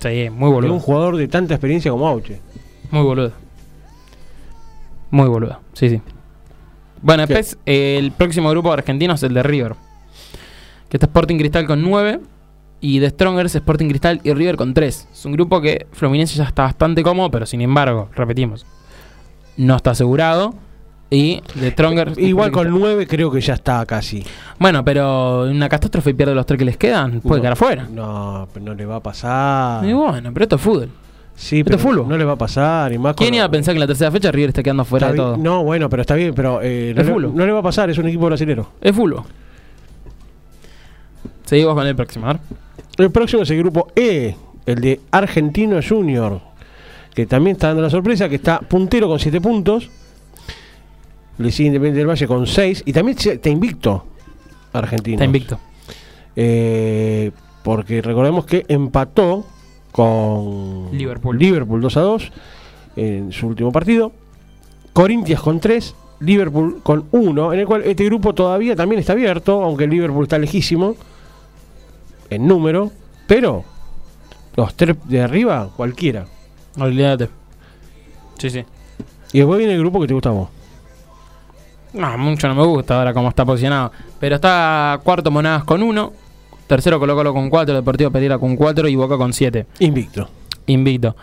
Sí, muy de un boludo. jugador de tanta experiencia como Auche. Muy boludo. Muy boludo. Sí, sí. Bueno, ¿Qué? después eh, el próximo grupo de argentinos es el de River. Que está Sporting Cristal con 9. Y de Strongers, Sporting Cristal y River con 3. Es un grupo que Fluminense ya está bastante cómodo, pero sin embargo, repetimos, no está asegurado. Y de Strongers. Igual Sporting con Cristal- nueve creo que ya está casi. Bueno, pero una catástrofe pierde los tres que les quedan, puede No, quedar afuera. No, pero no le va a pasar. Y bueno, pero esto es fútbol. Sí, esto pero es fútbol. no le va a pasar. Y más ¿Quién iba a pensar que en la tercera fecha River está quedando fuera Está de todo? No, bueno, pero está bien, pero eh, no, le, fútbol. no le va a pasar, es un equipo brasilero. Es fútbol. Seguimos con el próximo, ver. El próximo es el grupo E, el de Argentino Junior, que también está dando la sorpresa, que está puntero con 7 puntos. Le sigue Independiente del Valle con 6. Y también está invicto Argentino. Está invicto. Eh, porque recordemos que empató con Liverpool. Liverpool 2 a 2 en su último partido. Corinthians con 3, Liverpool con 1, en el cual este grupo todavía también está abierto, aunque el Liverpool está lejísimo en número, pero los tres de arriba, cualquiera. Olvídate. Sí, sí. Y después viene el grupo que te gusta a vos. No, mucho no me gusta ahora cómo está posicionado. Pero está cuarto Monadas con 1. Tercero Colo Colo con 4. Deportivo Pereira con 4. Y Boca con 7. Invicto. Invicto.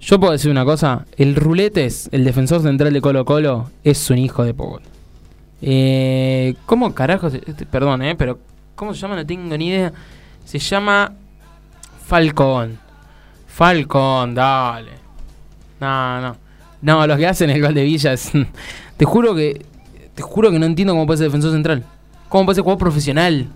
Yo puedo decir una cosa. El Ruletes, el defensor central de Colo Colo, es un hijo de Pogol. Eh, ¿Cómo carajo? se- este, perdón, eh, pero ¿cómo se llama? No tengo ni idea. Se llama Falcón. Falcón, dale. No, no. No, los que hacen el gol de Villa es... *laughs* Te juro que... Te juro que no entiendo cómo puede ser defensor central. ¿Cómo puede ser jugador profesional?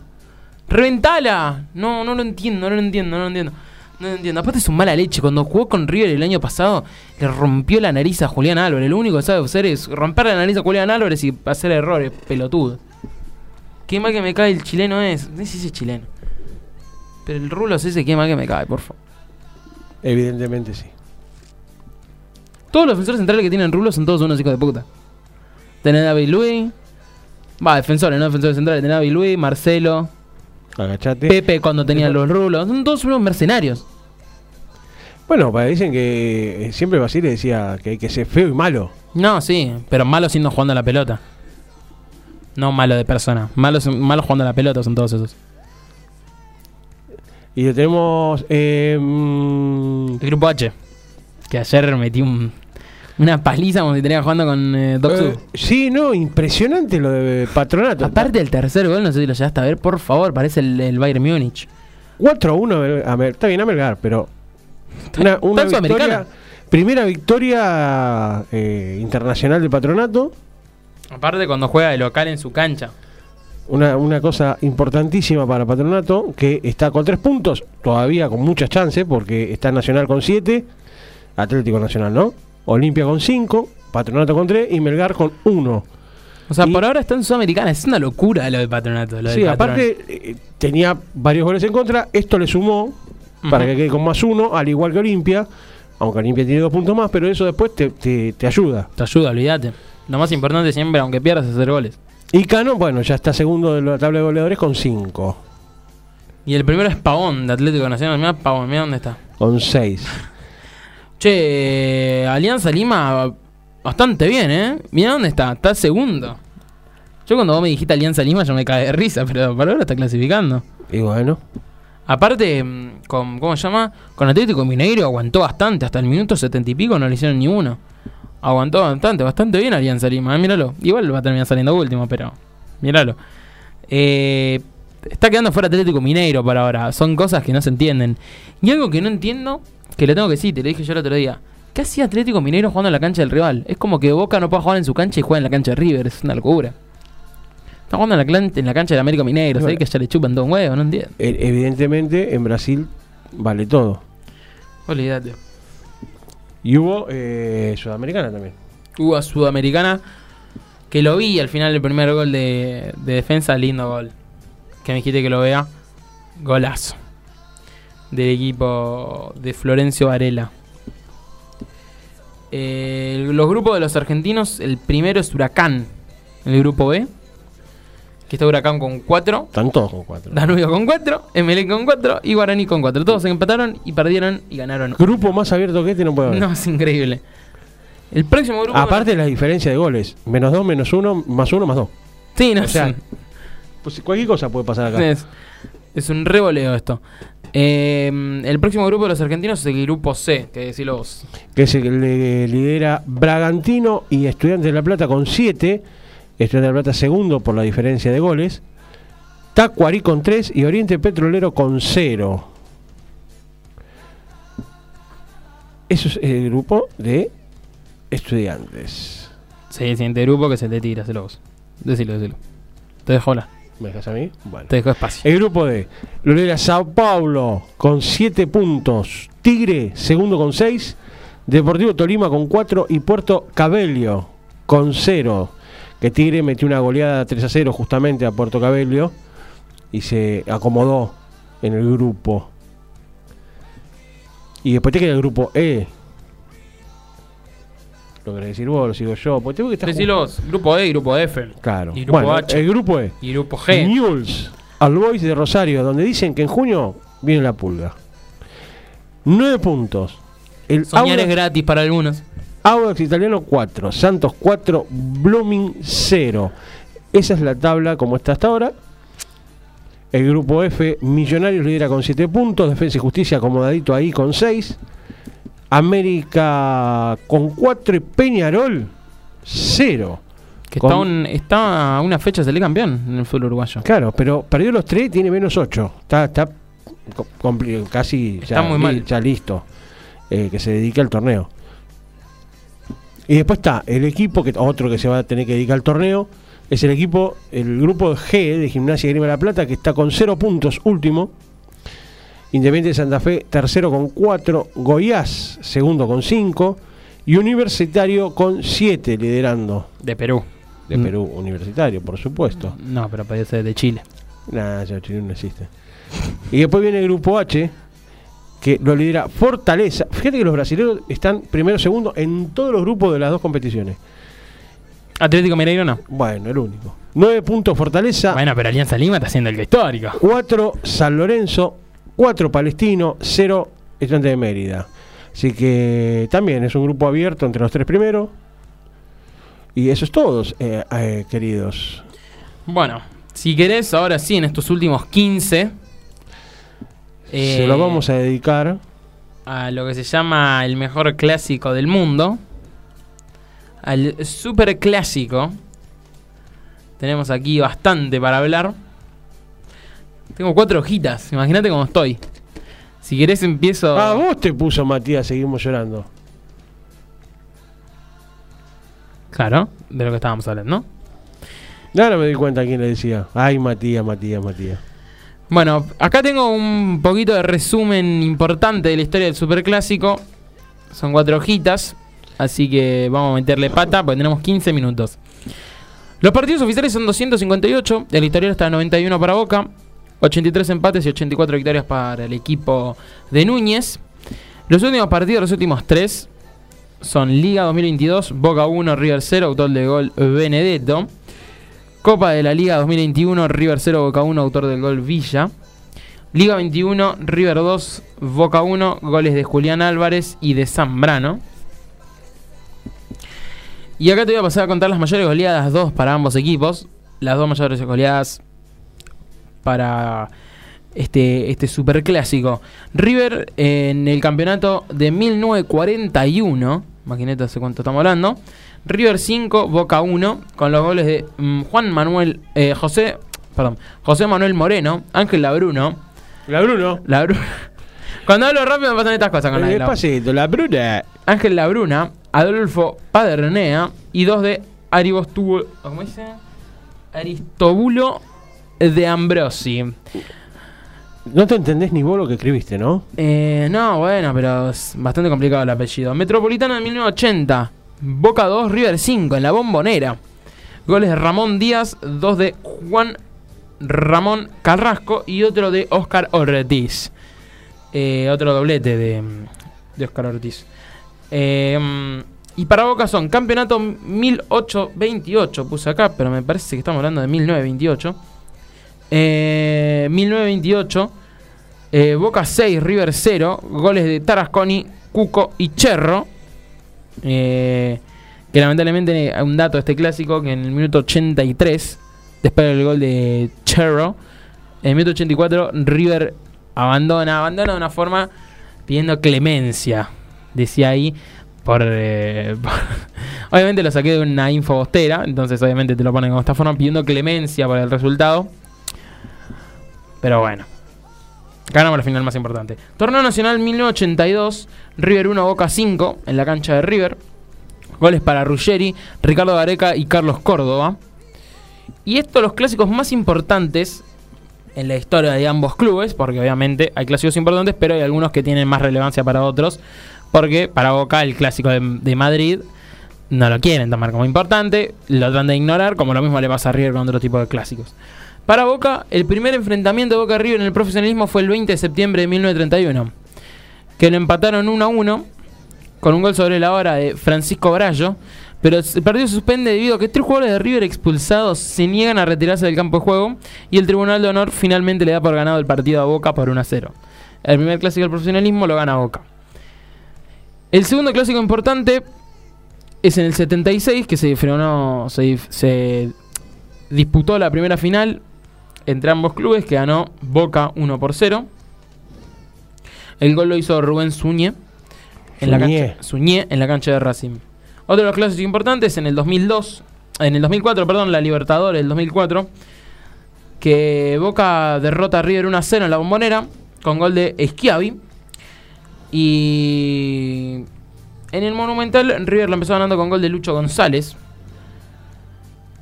¡Reventala! No, no lo entiendo, no lo entiendo, no lo entiendo. No lo entiendo. Aparte es un mala leche. Cuando jugó con River el año pasado, le rompió la nariz a Julián Álvarez. Lo único que sabe hacer es romper la nariz a Julián Álvarez y hacer errores, pelotudo. Qué mal que me cae el chileno es. No sé si es chileno. Pero el rulo es ese, qué mal que me cae, por favor. Evidentemente sí. Todos los defensores centrales que tienen rulos son todos unos hijos de puta. Tenés David Luis. Va, defensores, no defensores centrales. Tenés David Luis, Marcelo, Agachate. Pepe cuando tenían los rulos. Son todos unos mercenarios. Bueno, dicen que eh, siempre Basile decía que hay que ser feo y malo. No, sí, pero malo siendo jugando a la pelota. No malo de persona. Malos malo jugando a la pelota son todos esos. Y tenemos. eh, mm, El grupo H. Que ayer metí un. Una paliza como si tenía jugando con eh, Doc. Eh, sí, no, impresionante lo de Patronato. Aparte del tercer gol, no sé si lo llegaste a ver, por favor, parece el, el Bayern Múnich. 4 a 1, a ver, está bien a Melgar, pero una, una victoria, primera victoria eh, internacional de Patronato, Aparte cuando juega de local en su cancha. Una, una cosa importantísima para Patronato, que está con 3 puntos, todavía con muchas chances, porque está Nacional con 7, Atlético Nacional, ¿no? Olimpia con 5, Patronato con 3 y Melgar con 1. O sea, Y- por ahora está en Sudamericana. Es una locura lo de Patronato. Lo Sí, aparte eh, tenía varios goles en contra, esto le sumó para que quede con más uno, al igual que Olimpia, aunque Olimpia tiene dos puntos más, pero eso después te, te- te ayuda. Te ayuda, olvídate. Lo más importante siempre, aunque pierdas, es hacer goles. Y Cano, bueno, ya está segundo de la tabla de goleadores con 5, Y el primero es Pavón, de Atlético Nacional. Mira Pavón, mira dónde está. con 6. *laughs* Che, Alianza Lima, bastante bien, ¿eh? Mira dónde está, está segundo. Yo cuando vos me dijiste Alianza Lima, yo me caí de risa, *laughs* pero para ahora está clasificando. Y bueno, Aparte, mm, con, ¿cómo se llama? Con Atlético Mineiro aguantó bastante, hasta el minuto setenta y pico no le hicieron ni uno. Aguantó bastante, bastante bien Alianza Lima, eh, míralo. Igual va a terminar saliendo último, pero míralo. Eh, está quedando fuera Atlético Mineiro para ahora, son cosas que no se entienden. Y algo que no entiendo, que le tengo que decir, te lo dije yo el otro día. ¿Qué hacía Atlético Mineiro jugando en la cancha del rival? Es como que Boca no puede jugar en su cancha y juega en la cancha de River, es una locura. Está jugando en la, en la cancha del América Mineiro. ¿sabes que ya le chupan todo un huevo? No entiendo. e- evidentemente en Brasil vale todo. Olvídate. Y hubo eh, Sudamericana también. Hubo a Sudamericana que lo vi al final el primer gol de, de defensa, lindo gol. Que me dijiste que lo vea. Golazo. Del equipo de Florencio Varela. Eh, los grupos de los argentinos, el primero es Huracán, el grupo B. Que está Huracán con 4, Están todos con 4. Danubio con 4, Emelec con 4 y Guaraní con 4. Todos se empataron y perdieron y ganaron. Grupo más abierto que este no puede haber. No, es increíble. El próximo grupo... Aparte de la diferencia de goles. Menos 2, menos 1, más 1, más 2. Sí, no O sea, es- Pues cualquier cosa puede pasar acá. Es, es un revoleo esto. Eh, el próximo grupo de los argentinos es el grupo C, que decilo vos. que se le lidera Bragantino y Estudiantes de La Plata con 7. Estudiantes de La Plata segundo por la diferencia de goles. Tacuarí con 3 y Oriente Petrolero con 0. Eso es el grupo de estudiantes. Sí, el siguiente grupo que se te tira, decilo vos. Decilo, decilo. Te dejo hablar, ¿Me dejas a mí? Bueno. te dejo espacio. El grupo D lo lidera Sao Paulo con 7 puntos. Tigre, segundo con 6. Deportivo Tolima con 4 y Puerto Cabello con 0. Que Tigre metió una goleada 3 a 0 justamente a Puerto Cabello y se acomodó en el grupo. Y después te queda el grupo E. Lo querés decir vos, lo sigo yo. Porque tengo que estar Decilo vos, grupo E y grupo F. Claro. Y grupo bueno, H. el grupo E. Y grupo G. News al Boys de Rosario, donde dicen que en junio viene la pulga. 9 puntos. El Soñar es gratis para algunos. Audax Italiano 4, Santos 4, Blooming 0. Esa es la tabla como está hasta ahora. El grupo F, Millonarios lidera con 7 puntos, Defensa y Justicia acomodadito ahí con 6. América con 4 y Peñarol 0. Que Con- está, un- está a una fecha de campeón en el fútbol uruguayo. Claro, pero perdió los 3 tiene menos 8. Está, casi Está ya, muy li- mal. ya listo. eh, que se dedique al torneo. Y después está el equipo, que otro que se va a tener que dedicar al torneo, es el equipo, el grupo G de Gimnasia Grima de la Plata, que está con 0 puntos, último. Independiente de Santa Fe, tercero con 4. Goiás, segundo con 5. Y Universitario con 7, liderando. De Perú. De Mm. Perú, Universitario, por supuesto. No, pero ser de Chile. Nah, ya Chile no existe. Y después viene el grupo H, que lo lidera Fortaleza. Fíjate que los brasileños están primero segundo en todos los grupos de las dos competiciones. Atlético Mineiro no. Bueno, el único. 9 puntos Fortaleza, Bueno, pero Alianza Lima está haciendo el histórico. 4 San Lorenzo, 4 Palestino, 0 Estudiantes de Mérida. Así que también es un grupo abierto entre los tres primeros. Y eso es todo, eh, eh, queridos. Bueno, si querés, ahora sí, en estos últimos 15. Se eh, lo vamos a dedicar. a lo que se llama el mejor clásico del mundo. al super clásico. Tenemos aquí bastante para hablar. Tengo cuatro hojitas, imagínate cómo estoy. Si querés empiezo... Ah, vos te puso Matías, seguimos llorando. Claro, de lo que estábamos hablando. Ahora me di cuenta quién le decía. Ay, Matías, Matías, Matías. Bueno, acá tengo un poquito de resumen importante de la historia del superclásico. Son cuatro hojitas, así que vamos a meterle pata porque tenemos 15 minutos. Los partidos oficiales son 258, el historial está 91 para Boca, 83 empates y 84 victorias para el equipo de Núñez. Los últimos partidos, los últimos tres, son Liga 2022, Boca 1, River 0, autor de gol Benedetto. Copa de la Liga 2021, River 0, Boca 1, autor del gol Villa. Liga 21, River 2, Boca 1, goles de Julián Álvarez y de Zambrano. Y acá te voy a pasar a contar las mayores goleadas, dos para ambos equipos. Las dos mayores goleadas para este, este superclásico. River en el campeonato de 1941, imagínate hace cuánto estamos hablando. River 5, Boca 1, con los goles de mm, Juan Manuel, eh, José, perdón, José Manuel Moreno, Ángel Labruno. La Bruno. Labruno. *laughs* Cuando hablo rápido me pasan estas cosas con la, El la- despacito, la Bruna. Ángel Labruna, Adolfo Padernea y dos de Aristobulo, ¿cómo dice? Aristobulo de Ambrosi. No te entendés ni vos lo que escribiste, ¿no? Eh, no, bueno, pero es bastante complicado el apellido. Metropolitano de 1980. Boca 2, River 5 en la bombonera. Goles de Ramón Díaz, dos de Juan Ramón Carrasco y otro de Oscar Ortiz. Eh, otro doblete de, de Oscar Ortiz. Eh, y para Boca son campeonato 1828, puse acá, pero me parece que estamos hablando de 1928. Eh, 1928. Eh, Boca 6, River 0. Goles de Tarasconi, Cuco y Cherro. Eh, que lamentablemente hay un dato de este clásico que en el minuto 83, después del gol de Cherro, en el minuto 84 River abandona, abandona de una forma pidiendo clemencia. Decía ahí por, eh, *laughs* obviamente lo saqué de una info bostera, entonces obviamente te lo ponen como esta forma pidiendo clemencia por el resultado. Pero bueno. Ganamos la final más importante. Torneo Nacional 1982, River 1, Boca 5 en la cancha de River. Goles para Ruggeri, Ricardo Gareca y Carlos Córdoba. Y estos los clásicos más importantes en la historia de ambos clubes, porque obviamente hay clásicos importantes, pero hay algunos que tienen más relevancia para otros, porque para Boca el clásico de, de Madrid no lo quieren tomar como importante, lo tratan de ignorar, como lo mismo le pasa a River con otro tipo de clásicos. Para Boca, el primer enfrentamiento de Boca River en el profesionalismo fue el 20 de septiembre de 1931, que lo empataron 1 a 1 con un gol sobre la hora de Francisco Brallo, pero el partido se suspende debido a que tres jugadores de River expulsados se niegan a retirarse del campo de juego y el Tribunal de Honor finalmente le da por ganado el partido a Boca por 1 a 0. El primer clásico del profesionalismo lo gana Boca. El segundo clásico importante es en el 76, que se frenó, se, se disputó la primera final entre ambos clubes, que ganó Boca 1 por 0. El gol lo hizo Rubén Suñé en la cancha, Suñé en la cancha de Racing. Otro de los clásicos importantes en el 2002, en el 2004, perdón, la Libertadores del 2004, que Boca derrota a River 1 a 0 en la Bombonera con gol de Schiavi. Y en el Monumental River lo empezó ganando con gol de Lucho González.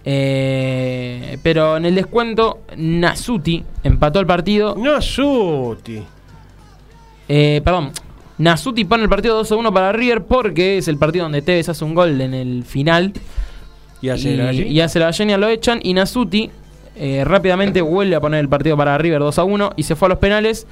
Eh, pero en el descuento Nasuti empató el partido. No, Suti. Eh, perdón. Nasuti pone el partido 2 a 1 para River porque es el partido donde Tevez hace un gol en el final. Y hace la y, y hace la genia, lo echan. Y Nasuti eh, rápidamente vuelve a poner el partido para River 2 a 1 y se fue a los penales.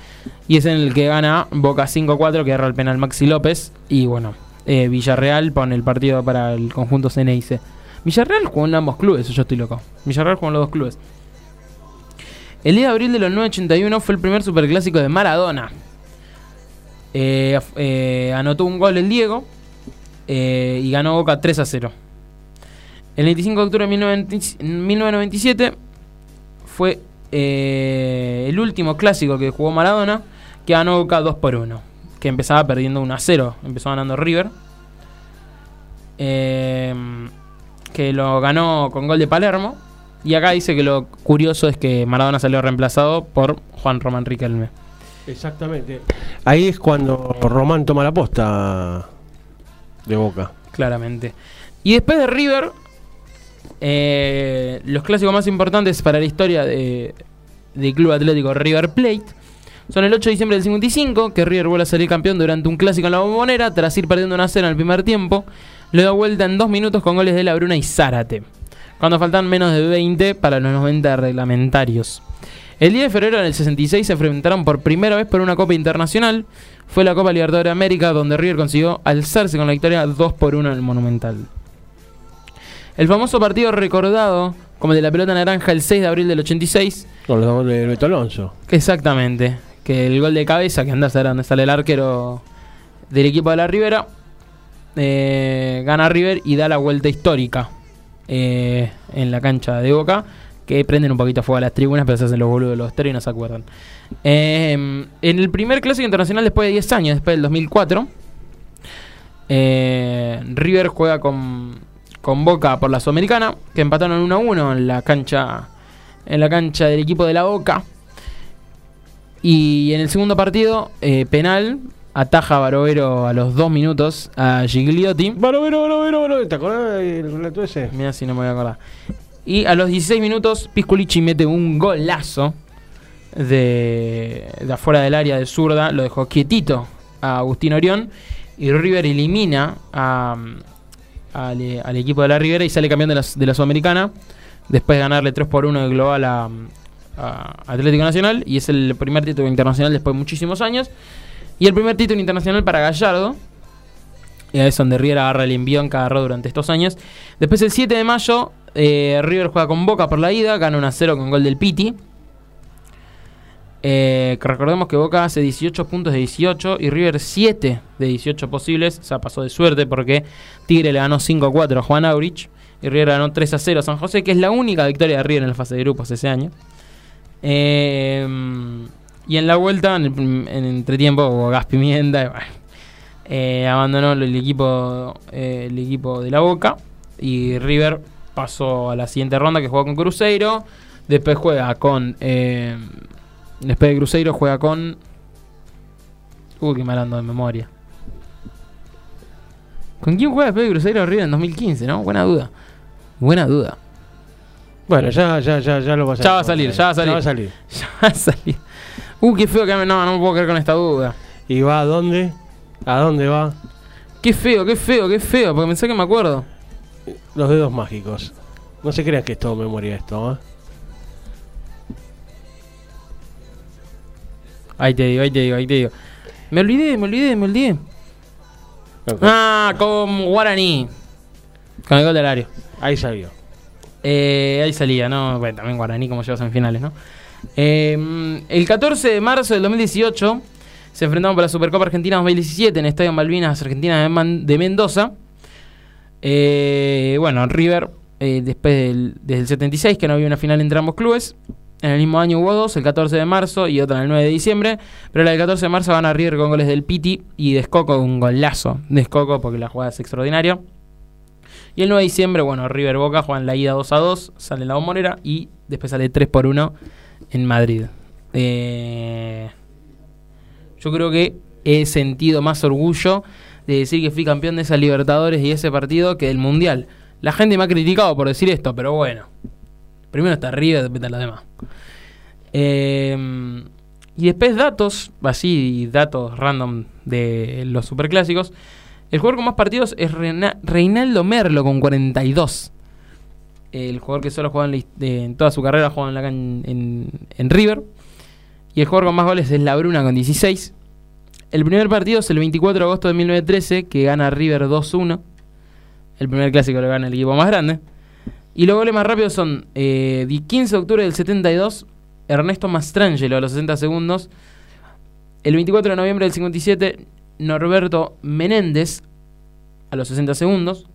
Y es en el que gana Boca 5 a 4, que erra el penal Maxi López. Y bueno, eh, Villarreal pone el partido para el conjunto Ceneice. Villarreal jugó en ambos clubes, yo estoy loco. Villarreal jugó en los dos clubes. El 10 de abril de los 981 fue el primer superclásico de Maradona. Eh, eh, anotó un gol el Diego eh, y ganó Boca 3 a 0. El 25 de octubre de 1990 1997 fue el último clásico que jugó Maradona, que ganó Boca 2 por 1, que empezaba perdiendo 1 a 0, empezó ganando River. eh, que lo ganó con gol de Palermo. Y acá dice que lo curioso es que Maradona salió reemplazado por Juan Román Riquelme. Exactamente. Ahí es cuando Román toma la posta de Boca. Claramente. Y después de River, eh, los clásicos más importantes para la historia de, del Club Atlético River Plate son el 8 de diciembre del 55, que River vuelve a salir campeón durante un clásico en la bombonera, tras ir perdiendo una cena en el primer tiempo, le da vuelta en dos minutos con goles de La Bruna y Zárate, cuando faltan menos de 20 para los 90 reglamentarios. El 10 de febrero del 66 se enfrentaron por primera vez por una Copa Internacional. Fue la Copa Libertadores de América, donde River consiguió alzarse con la victoria 2 por 1 en el Monumental. El famoso partido recordado como el de la pelota naranja el 6 de abril del 86. Con los goles de Beto Alonso. Exactamente. Que el gol de cabeza, que anda a ver dónde sale el arquero del equipo de la Rivera, eh, gana River y da la vuelta histórica eh, en la cancha de Boca. Que prenden un poquito fuego a las tribunas, pero se hacen los boludos de los tres y no se acuerdan. Eh, en el primer clásico internacional después de 10 años, después del 2004, eh, River juega con, con Boca por la Sudamericana, que empataron 1 a 1 en la cancha en la cancha del equipo de la Boca. Y en el segundo partido, penal, ataja Barovero a los 2 minutos a Gigliotti. Barovero, Barovero, Barovero. ¿Te acordás del relato ese? Mira si no me voy a acordar. Y a los 16 minutos, Pisculichi mete un golazo de, de afuera del área de zurda. Lo dejó quietito a Agustín Orión. Y River elimina a, al, al equipo de la Rivera y sale campeón de la, de la Sudamericana. Después de ganarle 3 por 1 de global a, a Atlético Nacional. Y es el primer título internacional después de muchísimos años. Y el primer título internacional para Gallardo. Y es donde River agarra el envión que agarró durante estos años. Después el 7 de mayo, eh, River juega con Boca por la ida, gana 1 a 0 con gol del Piti. Eh, recordemos que Boca hace 18 puntos de 18 y River 7 de 18 posibles. O sea, pasó de suerte porque Tigre le ganó 5 a 4 a Juan Aurich. Y River ganó 3 a 0 a San José, que es la única victoria de River en la fase de grupos ese año. Eh, y en la vuelta, en el prim- en entretiempo, hubo gas pimienta. y bueno, eh, abandonó el equipo, eh, el equipo de la Boca. Y River pasó a la siguiente ronda que juega con Cruzeiro. Después juega con. eh, después de Cruzeiro juega con. Uy, qué mal ando de memoria. ¿Con quién juega después de Cruzeiro River en 2015, no? Buena duda. Buena duda. Bueno, ya, ya, ya, ya lo vas a Ya va a salir, ya va a salir. Ya va a salir. *laughs* Ya va a salir. Uh, qué feo que me. No, no me puedo creer con esta duda. ¿Y va a dónde? ¿A dónde va? Qué feo, qué feo, qué feo. Porque pensé que me acuerdo. Los dedos mágicos. No se crean que es todo memoria esto, ¿eh? Ahí te digo, ahí te digo, ahí te digo. Me olvidé, me olvidé, me olvidé. Ah, con Guaraní. Con el gol del área. Ahí salió. Eh, ahí salía, ¿no? Bueno, también Guaraní como llevas en finales, ¿no? Eh, el 14 de marzo del 2018 se enfrentaron por la Supercopa Argentina 2017 en el Estadio Malvinas Argentina de, de Mendoza. Eh, bueno, River, eh, después del, desde el 76, que no había una final entre ambos clubes. En el mismo año hubo dos, el 14 de marzo y otra el 9 de diciembre. Pero la del 14 de marzo gana River con goles del Piti y de Escoco, un golazo de Escoco porque la jugada es extraordinaria. Y el 9 de diciembre, bueno, River Boca juegan la ida 2 a 2, sale la bombonera y después sale 3 por 1 en Madrid. Eh, yo creo que he sentido más orgullo de decir que fui campeón de esa Libertadores y ese partido que del Mundial. La gente me ha criticado por decir esto, pero bueno. Primero está River, después está demás. Eh, y después datos, así datos random de los superclásicos. El jugador con más partidos es Reina- Reinaldo Merlo con 42. El jugador que solo juega en, la en toda su carrera juega en, la en, en River. Y el jugador con más goles es La Bruna con 16. El primer partido es el 24 de agosto de 1913 que gana River 2-1. El primer clásico lo gana el equipo más grande. Y los goles más rápidos son eh, di- 15 de octubre del 72, Ernesto Mastrangelo a los 60 segundos. El 24 de noviembre del 57, Norberto Menéndez a los 60 segundos.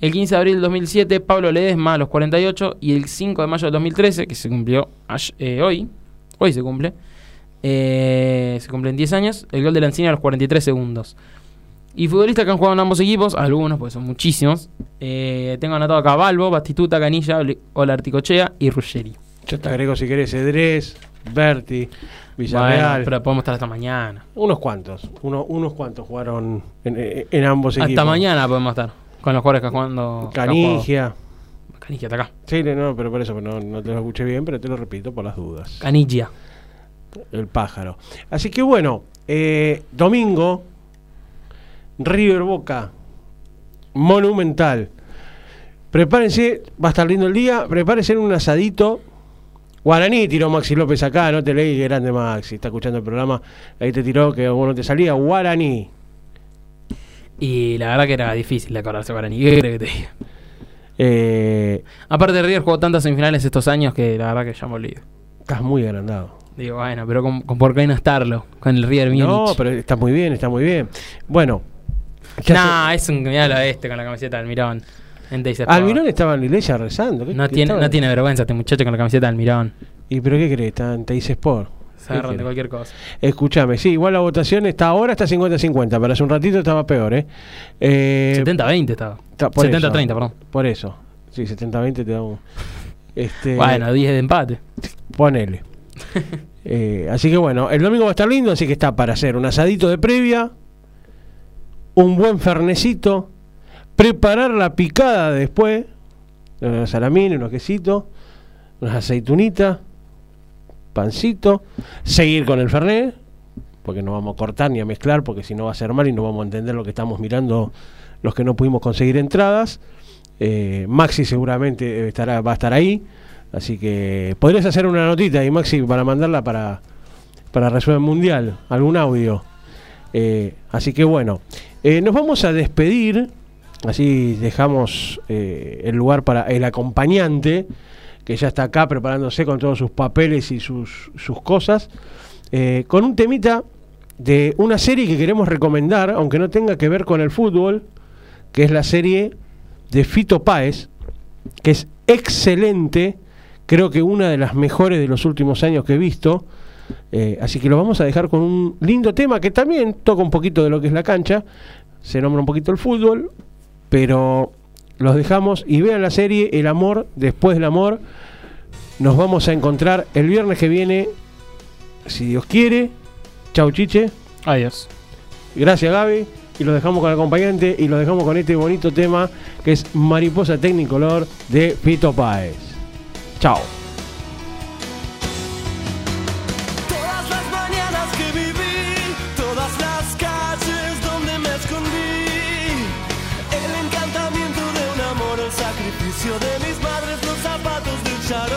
El 15 de abril del 2007, Pablo Ledesma a los 48. Y el 5 de mayo del 2013, que se cumplió eh, hoy, hoy se cumple, eh, se cumplen 10 años, el gol de Lancini a los 43 segundos. Y futbolistas que han jugado en ambos equipos, algunos, pues son muchísimos. Eh, tengo anotado acá Balbo, Bastituta, Canilla, Olarticochea y Ruggeri. Yo te agrego si querés Edres, Berti, Villarreal. Bueno, pero podemos estar hasta mañana. Unos cuantos, uno- unos cuantos jugaron en, en- en ambos equipos. Hasta mañana podemos estar con los jugadores que jugando. Canigia. Canigia, está acá. Sí, no, pero por eso no, no te lo escuché bien, pero te lo repito por las dudas. Canigia. El pájaro. Así que bueno, eh, domingo, River Boca, monumental. Prepárense, va a estar lindo el día, prepárense en un asadito. Guaraní tiró Maxi López acá, no te leí, grande Maxi, está escuchando el programa, ahí te tiró que vos no te salía, Guaraní. Y la verdad que era difícil de acordarse Guaraní. ¿Qué crees que te diga? Eh, Aparte, River jugó tantas semifinales estos años que la verdad que ya me olvido. estás muy agrandado. Digo, bueno, pero con, con por qué no estarlo con el River Múnich. No, pero está muy bien, está muy bien. Bueno, Nah, es un miralo este con la camiseta del Sport. Almirón estaba en la iglesia rezando. ¿qué- No qué tiene, estaba? no tiene vergüenza este muchacho con la camiseta del Almirón. ¿Y pero qué crees? Está en Teis Sport. Se agarran ¿Qué de cualquier cosa. Escúchame, sí, igual la votación está ahora está 50-50, pero hace un ratito estaba peor, ¿eh? eh 70-20 estaba. ta- por 70-30, eso, perdón. Por eso. Sí, 70-20 te da un... Este, Bueno, 10 de empate. Ponele. *laughs* Eh, así que bueno, el domingo va a estar lindo, así que está para hacer un asadito de previa, un buen fernecito, preparar la picada después, unos salamines, unos quesitos, unas aceitunitas, pancito, seguir con el fernet, porque no vamos a cortar ni a mezclar, porque si no va a ser mal y no vamos a entender lo que estamos mirando los que no pudimos conseguir entradas. Eh, Maxi seguramente estará, va a estar ahí. Así que podrías hacer una notita ahí, Maxi, para mandarla para, para Resumen Mundial, algún audio. Eh, así que bueno, eh, nos vamos a despedir. Así dejamos el lugar para el acompañante, que ya está acá preparándose con todos sus papeles y sus, cosas, eh, con un temita de una serie que queremos recomendar, aunque no tenga que ver con el fútbol, que es la serie de Fito Páez, que es excelente, creo que una de las mejores de los últimos años que he visto. Eh, así que lo vamos a dejar con un lindo tema que también toca un poquito de lo que es la cancha, se nombra un poquito el fútbol, pero los dejamos y vean la serie El amor después del amor. Nos vamos a encontrar el viernes que viene, si Dios quiere. Chau Chiche. Adiós. Gracias Gaby. Y lo dejamos con el acompañante y lo dejamos con este bonito tema que es Mariposa Technicolor de Fito Páez. Chao. El